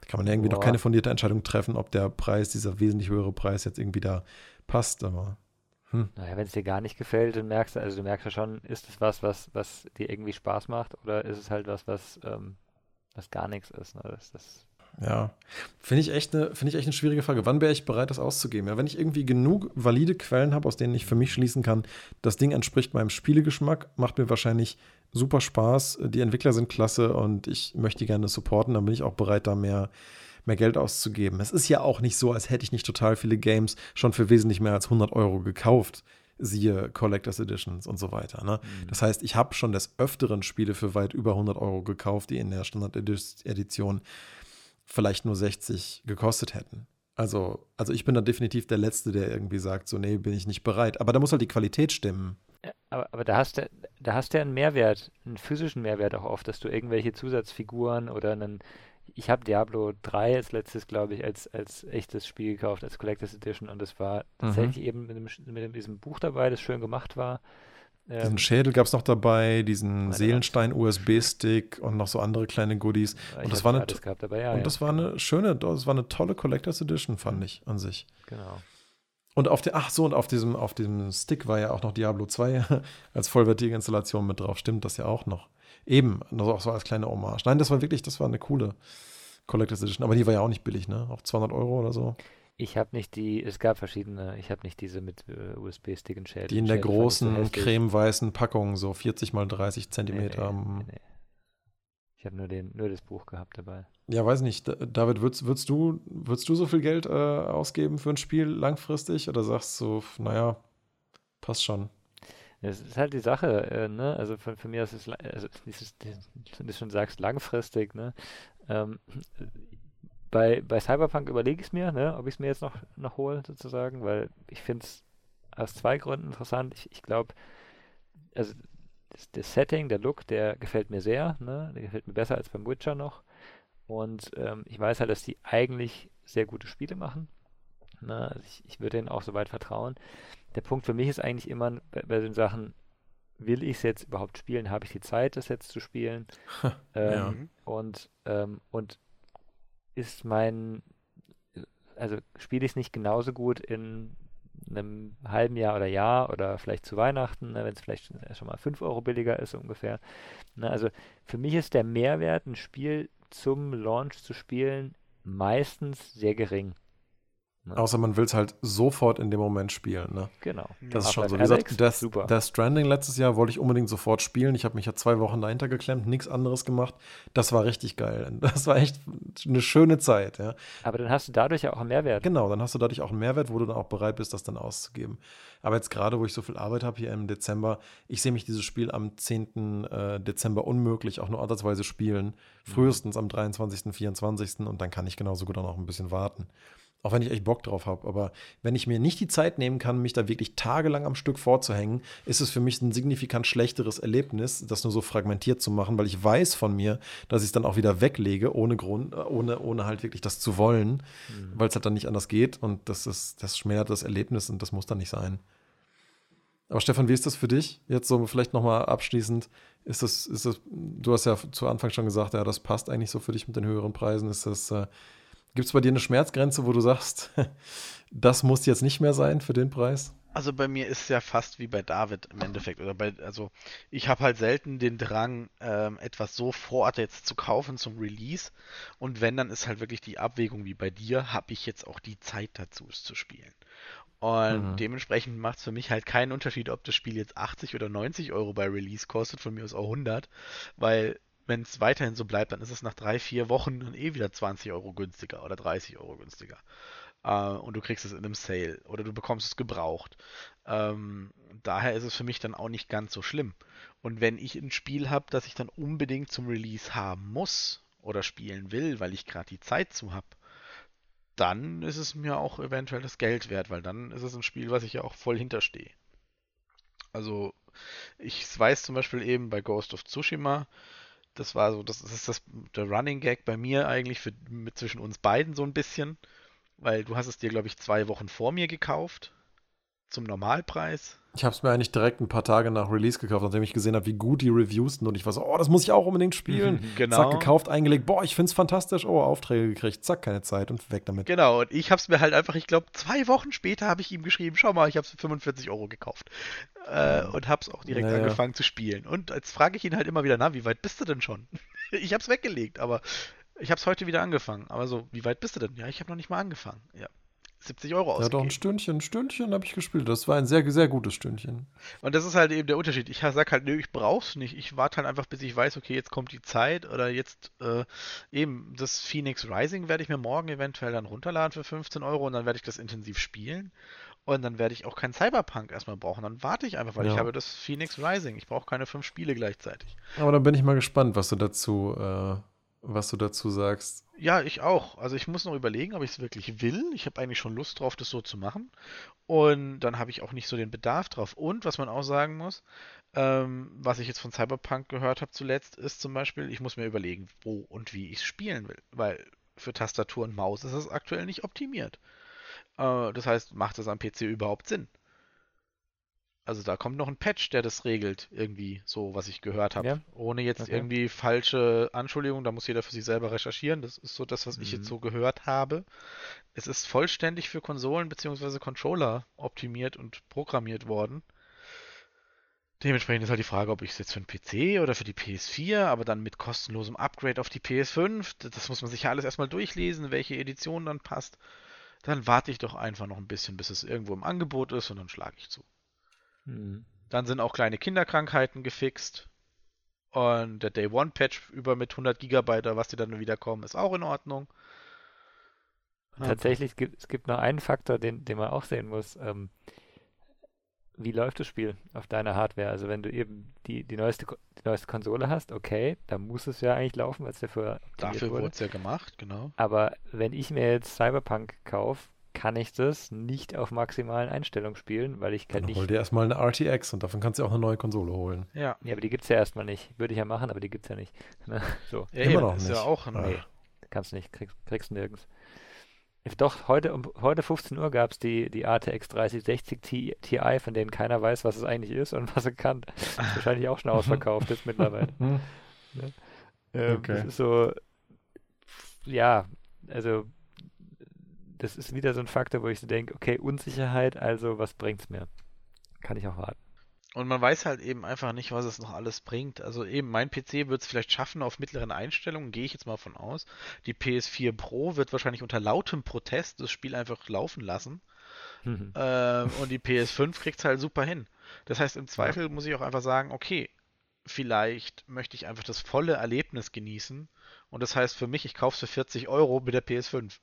Da kann man irgendwie noch Boah. keine fundierte Entscheidung treffen, ob der Preis, dieser wesentlich höhere Preis jetzt irgendwie da passt, aber Naja, wenn es dir gar nicht gefällt, dann merkst du, also du merkst ja schon, ist es was, was, was dir irgendwie Spaß macht oder ist es halt was, was, ähm, was gar nichts ist. Ne? Das, das, Ja, finde ich, echt eine- finde ich echt eine schwierige Frage. Wann wäre ich bereit, das auszugeben? Ja, wenn ich irgendwie genug valide Quellen habe, aus denen ich für mich schließen kann, das Ding entspricht meinem Spielegeschmack, macht mir wahrscheinlich super Spaß, die Entwickler sind klasse und ich möchte die gerne supporten, dann bin ich auch bereit, da mehr, mehr Geld auszugeben. Es ist ja auch nicht so, als hätte ich nicht total viele Games schon für wesentlich mehr als 100 Euro gekauft. Siehe Collectors Editions und so weiter. Ne? Das heißt, ich habe schon des Öfteren Spiele für weit über 100 Euro gekauft, die in der Standard-Edition vielleicht nur 60 gekostet hätten. Also, also ich bin da definitiv der Letzte, der irgendwie sagt, so, nee, bin ich nicht bereit. Aber da muss halt die Qualität stimmen. Aber, aber da hast du, da hast du ja einen Mehrwert, einen physischen Mehrwert auch oft, dass du irgendwelche Zusatzfiguren oder einen, ich habe Diablo 3 als letztes, glaube ich, als, als echtes Spiel gekauft, als Collectors Edition und es war tatsächlich eben mit, dem, mit dem, diesem Buch dabei, das schön gemacht war. Diesen Ähm, Schädel gab es noch dabei, diesen Seelenstein-USB-Stick und noch so andere kleine Goodies. und das war eine, dabei, ja, und ja, das war eine schöne, das war eine tolle Collectors Edition, fand ich an sich. genau. Und auf der, ach so, und auf diesem, auf diesem Stick war ja auch noch Diablo 2 [LAUGHS] als vollwertige Installation mit drauf. Stimmt das ja auch noch. Eben, also auch so als kleine Hommage. Nein, das war wirklich, das war eine coole Collector's Edition. Aber die war ja auch nicht billig, ne? Auch 200 Euro oder so. Ich habe nicht die, es gab verschiedene, ich habe nicht diese mit äh, USB-Stick und Shell. Die in der großen, so cremeweißen Packung, so 40 mal 30 Zentimeter. Nee, nee, nee, ich habe nur, nur das Buch gehabt dabei. Ja, weiß nicht. David, würdest, würdest, du, würdest du so viel Geld äh, ausgeben für ein Spiel langfristig? Oder sagst du, naja, passt schon? Das ist halt die Sache, äh, ne? Also für, für mich ist es, also wie du schon sagst, langfristig, ne? Ähm, bei, bei Cyberpunk überlege ich es mir, ne, ob ich es mir jetzt noch, noch hole, sozusagen, weil ich finde es aus zwei Gründen interessant. Ich, ich glaube, also das, das, Setting, der Look, der gefällt mir sehr, ne? Der gefällt mir besser als beim Witcher noch. Und ähm, ich weiß halt, dass die eigentlich sehr gute Spiele machen. Ne? Also ich, ich würde denen auch soweit vertrauen. Der Punkt für mich ist eigentlich immer bei, bei den Sachen, will ich es jetzt überhaupt spielen? Habe ich die Zeit, das jetzt zu spielen? ähm, ja. Und, ähm, und ist mein, also spiele ich es nicht genauso gut in einem halben Jahr oder Jahr oder vielleicht zu Weihnachten, ne, wenn es vielleicht schon mal 5 Euro billiger ist ungefähr. Ne, also für mich ist der Mehrwert, ein Spiel zum Launch zu spielen, meistens sehr gering. Ne? Außer man will es halt sofort in dem Moment spielen. Ne? Genau. Das ist schon so. Wie gesagt, das, super. das Stranding letztes Jahr wollte ich unbedingt sofort spielen. Ich habe mich ja zwei Wochen dahinter geklemmt, nichts anderes gemacht. Das war richtig geil. [LAUGHS] Das war echt eine schöne Zeit. Ja. Aber dann hast du dadurch ja auch einen Mehrwert. Genau, dann hast du dadurch auch einen Mehrwert, wo du dann auch bereit bist, das dann auszugeben. Aber jetzt gerade, wo ich so viel Arbeit habe hier im Dezember, ich sehe mich dieses Spiel am 10. Äh, Dezember unmöglich auch nur ansatzweise spielen. Mhm. Frühestens am 23., 24. und dann kann ich genauso gut auch noch ein bisschen warten. Auch wenn ich echt Bock drauf habe. Aber wenn ich mir nicht die Zeit nehmen kann, mich da wirklich tagelang am Stück vorzuhängen, ist es für mich ein signifikant schlechteres Erlebnis, das nur so fragmentiert zu machen, weil ich weiß von mir, dass ich es dann auch wieder weglege, ohne Grund, ohne, ohne halt wirklich das zu wollen, mhm. weil es halt dann nicht anders geht. Und das ist, das schmälert das Erlebnis und das muss dann nicht sein. Aber Stefan, wie ist das für dich? Jetzt so vielleicht nochmal abschließend. Ist das, ist das, du hast ja zu Anfang schon gesagt, ja, das passt eigentlich so für dich mit den höheren Preisen. Ist das, äh, Gibt es bei dir eine Schmerzgrenze, wo du sagst, [LAUGHS] das muss jetzt nicht mehr sein für den Preis? Also bei mir ist es ja fast wie bei David im Endeffekt. Oder bei, also ich habe halt selten den Drang, ähm, etwas sofort jetzt zu kaufen zum Release. Und wenn, dann ist halt wirklich die Abwägung wie bei dir, habe ich jetzt auch die Zeit dazu, es zu spielen. Und mhm. dementsprechend macht es für mich halt keinen Unterschied, ob das Spiel jetzt 80 oder 90 Euro bei Release kostet, von mir aus auch 100, weil wenn es weiterhin so bleibt, dann ist es nach drei, vier Wochen dann eh wieder 20 Euro günstiger oder 30 Euro günstiger. Äh, und du kriegst es in einem Sale oder du bekommst es gebraucht. Ähm, daher ist es für mich dann auch nicht ganz so schlimm. Und wenn ich ein Spiel habe, das ich dann unbedingt zum Release haben muss oder spielen will, weil ich gerade die Zeit zu habe, dann ist es mir auch eventuell das Geld wert, weil dann ist es ein Spiel, was ich ja auch voll hinterstehe. Also ich weiß zum Beispiel eben bei Ghost of Tsushima, das war so, das ist das, der Running Gag bei mir eigentlich für, mit zwischen uns beiden so ein bisschen, weil du hast es dir, glaube ich, zwei Wochen vor mir gekauft zum Normalpreis. Ich habe es mir eigentlich direkt ein paar Tage nach Release gekauft, nachdem ich gesehen habe, wie gut die Reviews sind. Und ich war so, oh, das muss ich auch unbedingt spielen. genau. Zack, gekauft, eingelegt. Boah, ich finde es fantastisch. Oh, Aufträge gekriegt. Zack, keine Zeit und weg damit. Genau, und ich habe es mir halt einfach, ich glaube, zwei Wochen später habe ich ihm geschrieben, schau mal, ich habe es für 45 Euro gekauft. Äh, und habe es auch direkt naja. angefangen zu spielen. Und jetzt frage ich ihn halt immer wieder, na, wie weit bist du denn schon? [LAUGHS] ich habe es weggelegt, aber ich habe es heute wieder angefangen. Aber so, wie weit bist du denn? Ja, ich habe noch nicht mal angefangen. Ja, 70 Euro ausgegeben. Ja, doch ein Stündchen, ein Stündchen habe ich gespielt. Das war ein sehr, sehr gutes Stündchen. Und das ist halt eben der Unterschied. Ich sage halt, nö, ich brauch's nicht. Ich warte halt einfach, bis ich weiß, okay, jetzt kommt die Zeit oder jetzt äh, eben das Phoenix Rising werde ich mir morgen eventuell dann runterladen für 15 Euro und dann werde ich das intensiv spielen. Und dann werde ich auch kein Cyberpunk erstmal brauchen. Dann warte ich einfach, weil ja. ich habe das Phoenix Rising. Ich brauche keine fünf Spiele gleichzeitig. Aber dann bin ich mal gespannt, was du dazu äh was du dazu sagst. Ja, ich auch. Also ich muss noch überlegen, ob ich es wirklich will. Ich habe eigentlich schon Lust drauf, das so zu machen. Und dann habe ich auch nicht so den Bedarf drauf. Und was man auch sagen muss, ähm, was ich jetzt von Cyberpunk gehört habe zuletzt, ist zum Beispiel, ich muss mir überlegen, wo und wie ich es spielen will. Weil für Tastatur und Maus ist es aktuell nicht optimiert. Äh, das heißt, macht es am PC überhaupt Sinn? Also da kommt noch ein Patch, der das regelt, irgendwie, so was ich gehört habe. Ja? Ohne jetzt Okay. irgendwie falsche Anschuldigungen, da muss jeder für sich selber recherchieren. Das ist so das, was ich Mhm. jetzt so gehört habe. Es ist vollständig für Konsolen bzw. Controller optimiert und programmiert worden. Dementsprechend ist halt die Frage, ob ich es jetzt für den PC oder für die PS4, aber dann mit kostenlosem Upgrade auf die PS5. d- Das muss man sich ja alles erstmal durchlesen, welche Edition dann passt. Dann warte ich doch einfach noch ein bisschen, bis es irgendwo im Angebot ist und dann schlage ich zu. Mhm. Dann sind auch kleine Kinderkrankheiten gefixt. Und der Day One Patch über mit 100 Gigabyte, was die dann wieder kommen, ist auch in Ordnung. Ja. Tatsächlich gibt es gibt noch einen Faktor, den, den man auch sehen muss. Ähm, wie läuft das Spiel auf deiner Hardware? Also wenn du eben die, die, neueste, die neueste Konsole hast, okay, dann muss es ja eigentlich laufen, weil es dafür Dafür wurde. wurde es ja gemacht, genau. Aber wenn ich mir jetzt Cyberpunk kaufe, kann ich das nicht auf maximalen Einstellungen spielen, weil ich halt Dann nicht. hol dir erstmal eine RTX und davon kannst du auch eine neue Konsole holen. Ja. Ja, aber die gibt es ja erstmal nicht. Würde ich ja machen, aber die gibt es ja nicht. [LAUGHS] Ne? So, Ja, Immer eben, noch ist nicht. ja auch ein, Nee. kannst nicht, kriegst, kriegst nirgends. Doch, heute um heute 15 Uhr gab es die, die ATX 3060 Ti, Ti, von denen keiner weiß, was es eigentlich ist und [LAUGHS] was er kann. Ist wahrscheinlich auch schon [LAUGHS] ausverkauft jetzt mittlerweile. Hm. Ähm, Okay. Das ist so, ja, also das ist wieder so ein Faktor, wo ich so denke, okay, Unsicherheit, also was bringt's mir? Kann ich auch warten. Und man weiß halt eben einfach nicht, was es noch alles bringt. Also eben, mein PC wird es vielleicht schaffen auf mittleren Einstellungen, gehe ich jetzt mal von aus. Die PS4 Pro wird wahrscheinlich unter lautem Protest das Spiel einfach laufen lassen. Mhm. Ähm, und die PS5 kriegt es halt super hin. Das heißt, im Zweifel muss ich auch einfach sagen, okay, vielleicht möchte ich einfach das volle Erlebnis genießen. Und das heißt für mich, ich kaufe es für 40 Euro mit der PS5.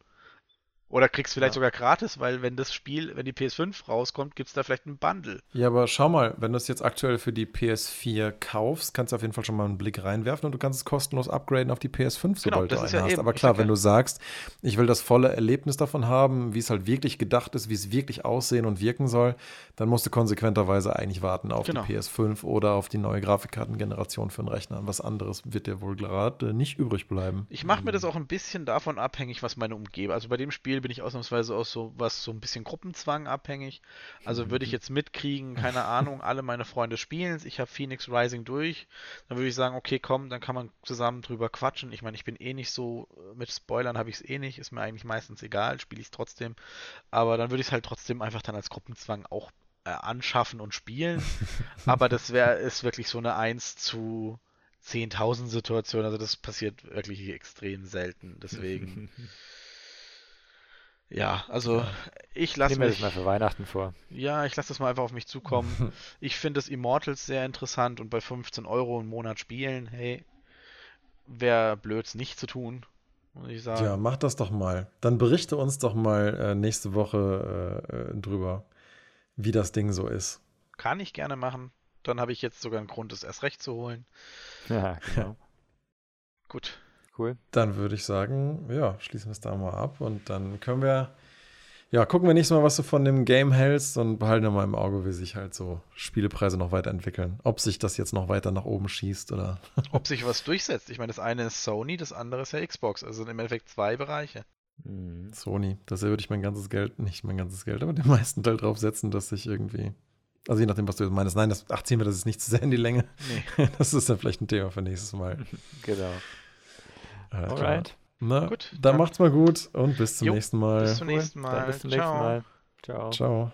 Oder kriegst vielleicht Ja. sogar gratis, weil wenn das Spiel, wenn die PS5 rauskommt, gibt es da vielleicht ein Bundle. Ja, aber schau mal, wenn du es jetzt aktuell für die PS4 kaufst, kannst du auf jeden Fall schon mal einen Blick reinwerfen und du kannst es kostenlos upgraden auf die PS5, Genau, sobald das du ist eine ja hast. eben, Aber klar, wenn du sagst, ich will das volle Erlebnis davon haben, wie es halt wirklich gedacht ist, wie es wirklich aussehen und wirken soll, dann musst du konsequenterweise eigentlich warten auf Genau. die PS5 oder auf die neue Grafikkartengeneration für den Rechner. Was anderes wird dir wohl gerade nicht übrig bleiben. Ich mache mir das auch ein bisschen davon abhängig, was meine Umgebung. Also bei dem Spiel bin ich ausnahmsweise auch so was so ein bisschen Gruppenzwang abhängig. Also würde ich jetzt mitkriegen, keine [LAUGHS] Ahnung, alle meine Freunde spielen es, ich habe Phoenix Rising durch, dann würde ich sagen, okay, komm, dann kann man zusammen drüber quatschen. Ich meine, ich bin eh nicht so äh, mit Spoilern habe ich es eh nicht, ist mir eigentlich meistens egal, spiele ich es trotzdem. Aber dann würde ich es halt trotzdem einfach dann als Gruppenzwang auch äh, anschaffen und spielen. [LAUGHS] Aber das wäre ist wirklich so eine 1 zu 10.000 Situation. Also das passiert wirklich extrem selten. Deswegen, [LAUGHS] ja, also ich lasse wir das mich, mal für Weihnachten vor. ja, ich lasse das mal einfach auf mich zukommen. [LAUGHS] Ich finde das Immortals sehr interessant und bei 15 Euro im Monat spielen, hey, wäre blöds nicht zu tun, muss ich sagen. Ja, mach das doch mal. Dann berichte uns doch mal äh, nächste Woche äh, drüber, wie das Ding so ist. Kann ich gerne machen. Dann habe ich jetzt sogar einen Grund, es erst recht zu holen. [LAUGHS] Ja, genau. Gut. Cool. Dann würde ich sagen, ja, schließen wir es da mal ab und dann können wir, ja, gucken wir nächstes Mal, was du von dem Game hältst und behalten wir mal im Auge, wie sich halt so Spielepreise noch weiterentwickeln. Ob sich das jetzt noch weiter nach oben schießt oder. [LAUGHS] Ob sich was durchsetzt. Ich meine, das eine ist Sony, das andere ist ja Xbox. Also im Endeffekt zwei Bereiche. Mhm. Sony. Da würde ich mein ganzes Geld, nicht mein ganzes Geld, aber den [LAUGHS] meisten Teil drauf setzen, dass ich irgendwie. Also je nachdem, was du meinst. Nein, das, ach, ziehen wir das ist nicht zu sehr in die Länge. Nee. [LAUGHS] Das ist dann vielleicht ein Thema für nächstes Mal. Genau. Alles klar. Alright. Na, Gut, dann dann- macht's mal gut und bis zum Jo, nächsten Mal. Bis zum nächsten Mal. Bis zum Ciao. nächsten Mal. Ciao. Ciao.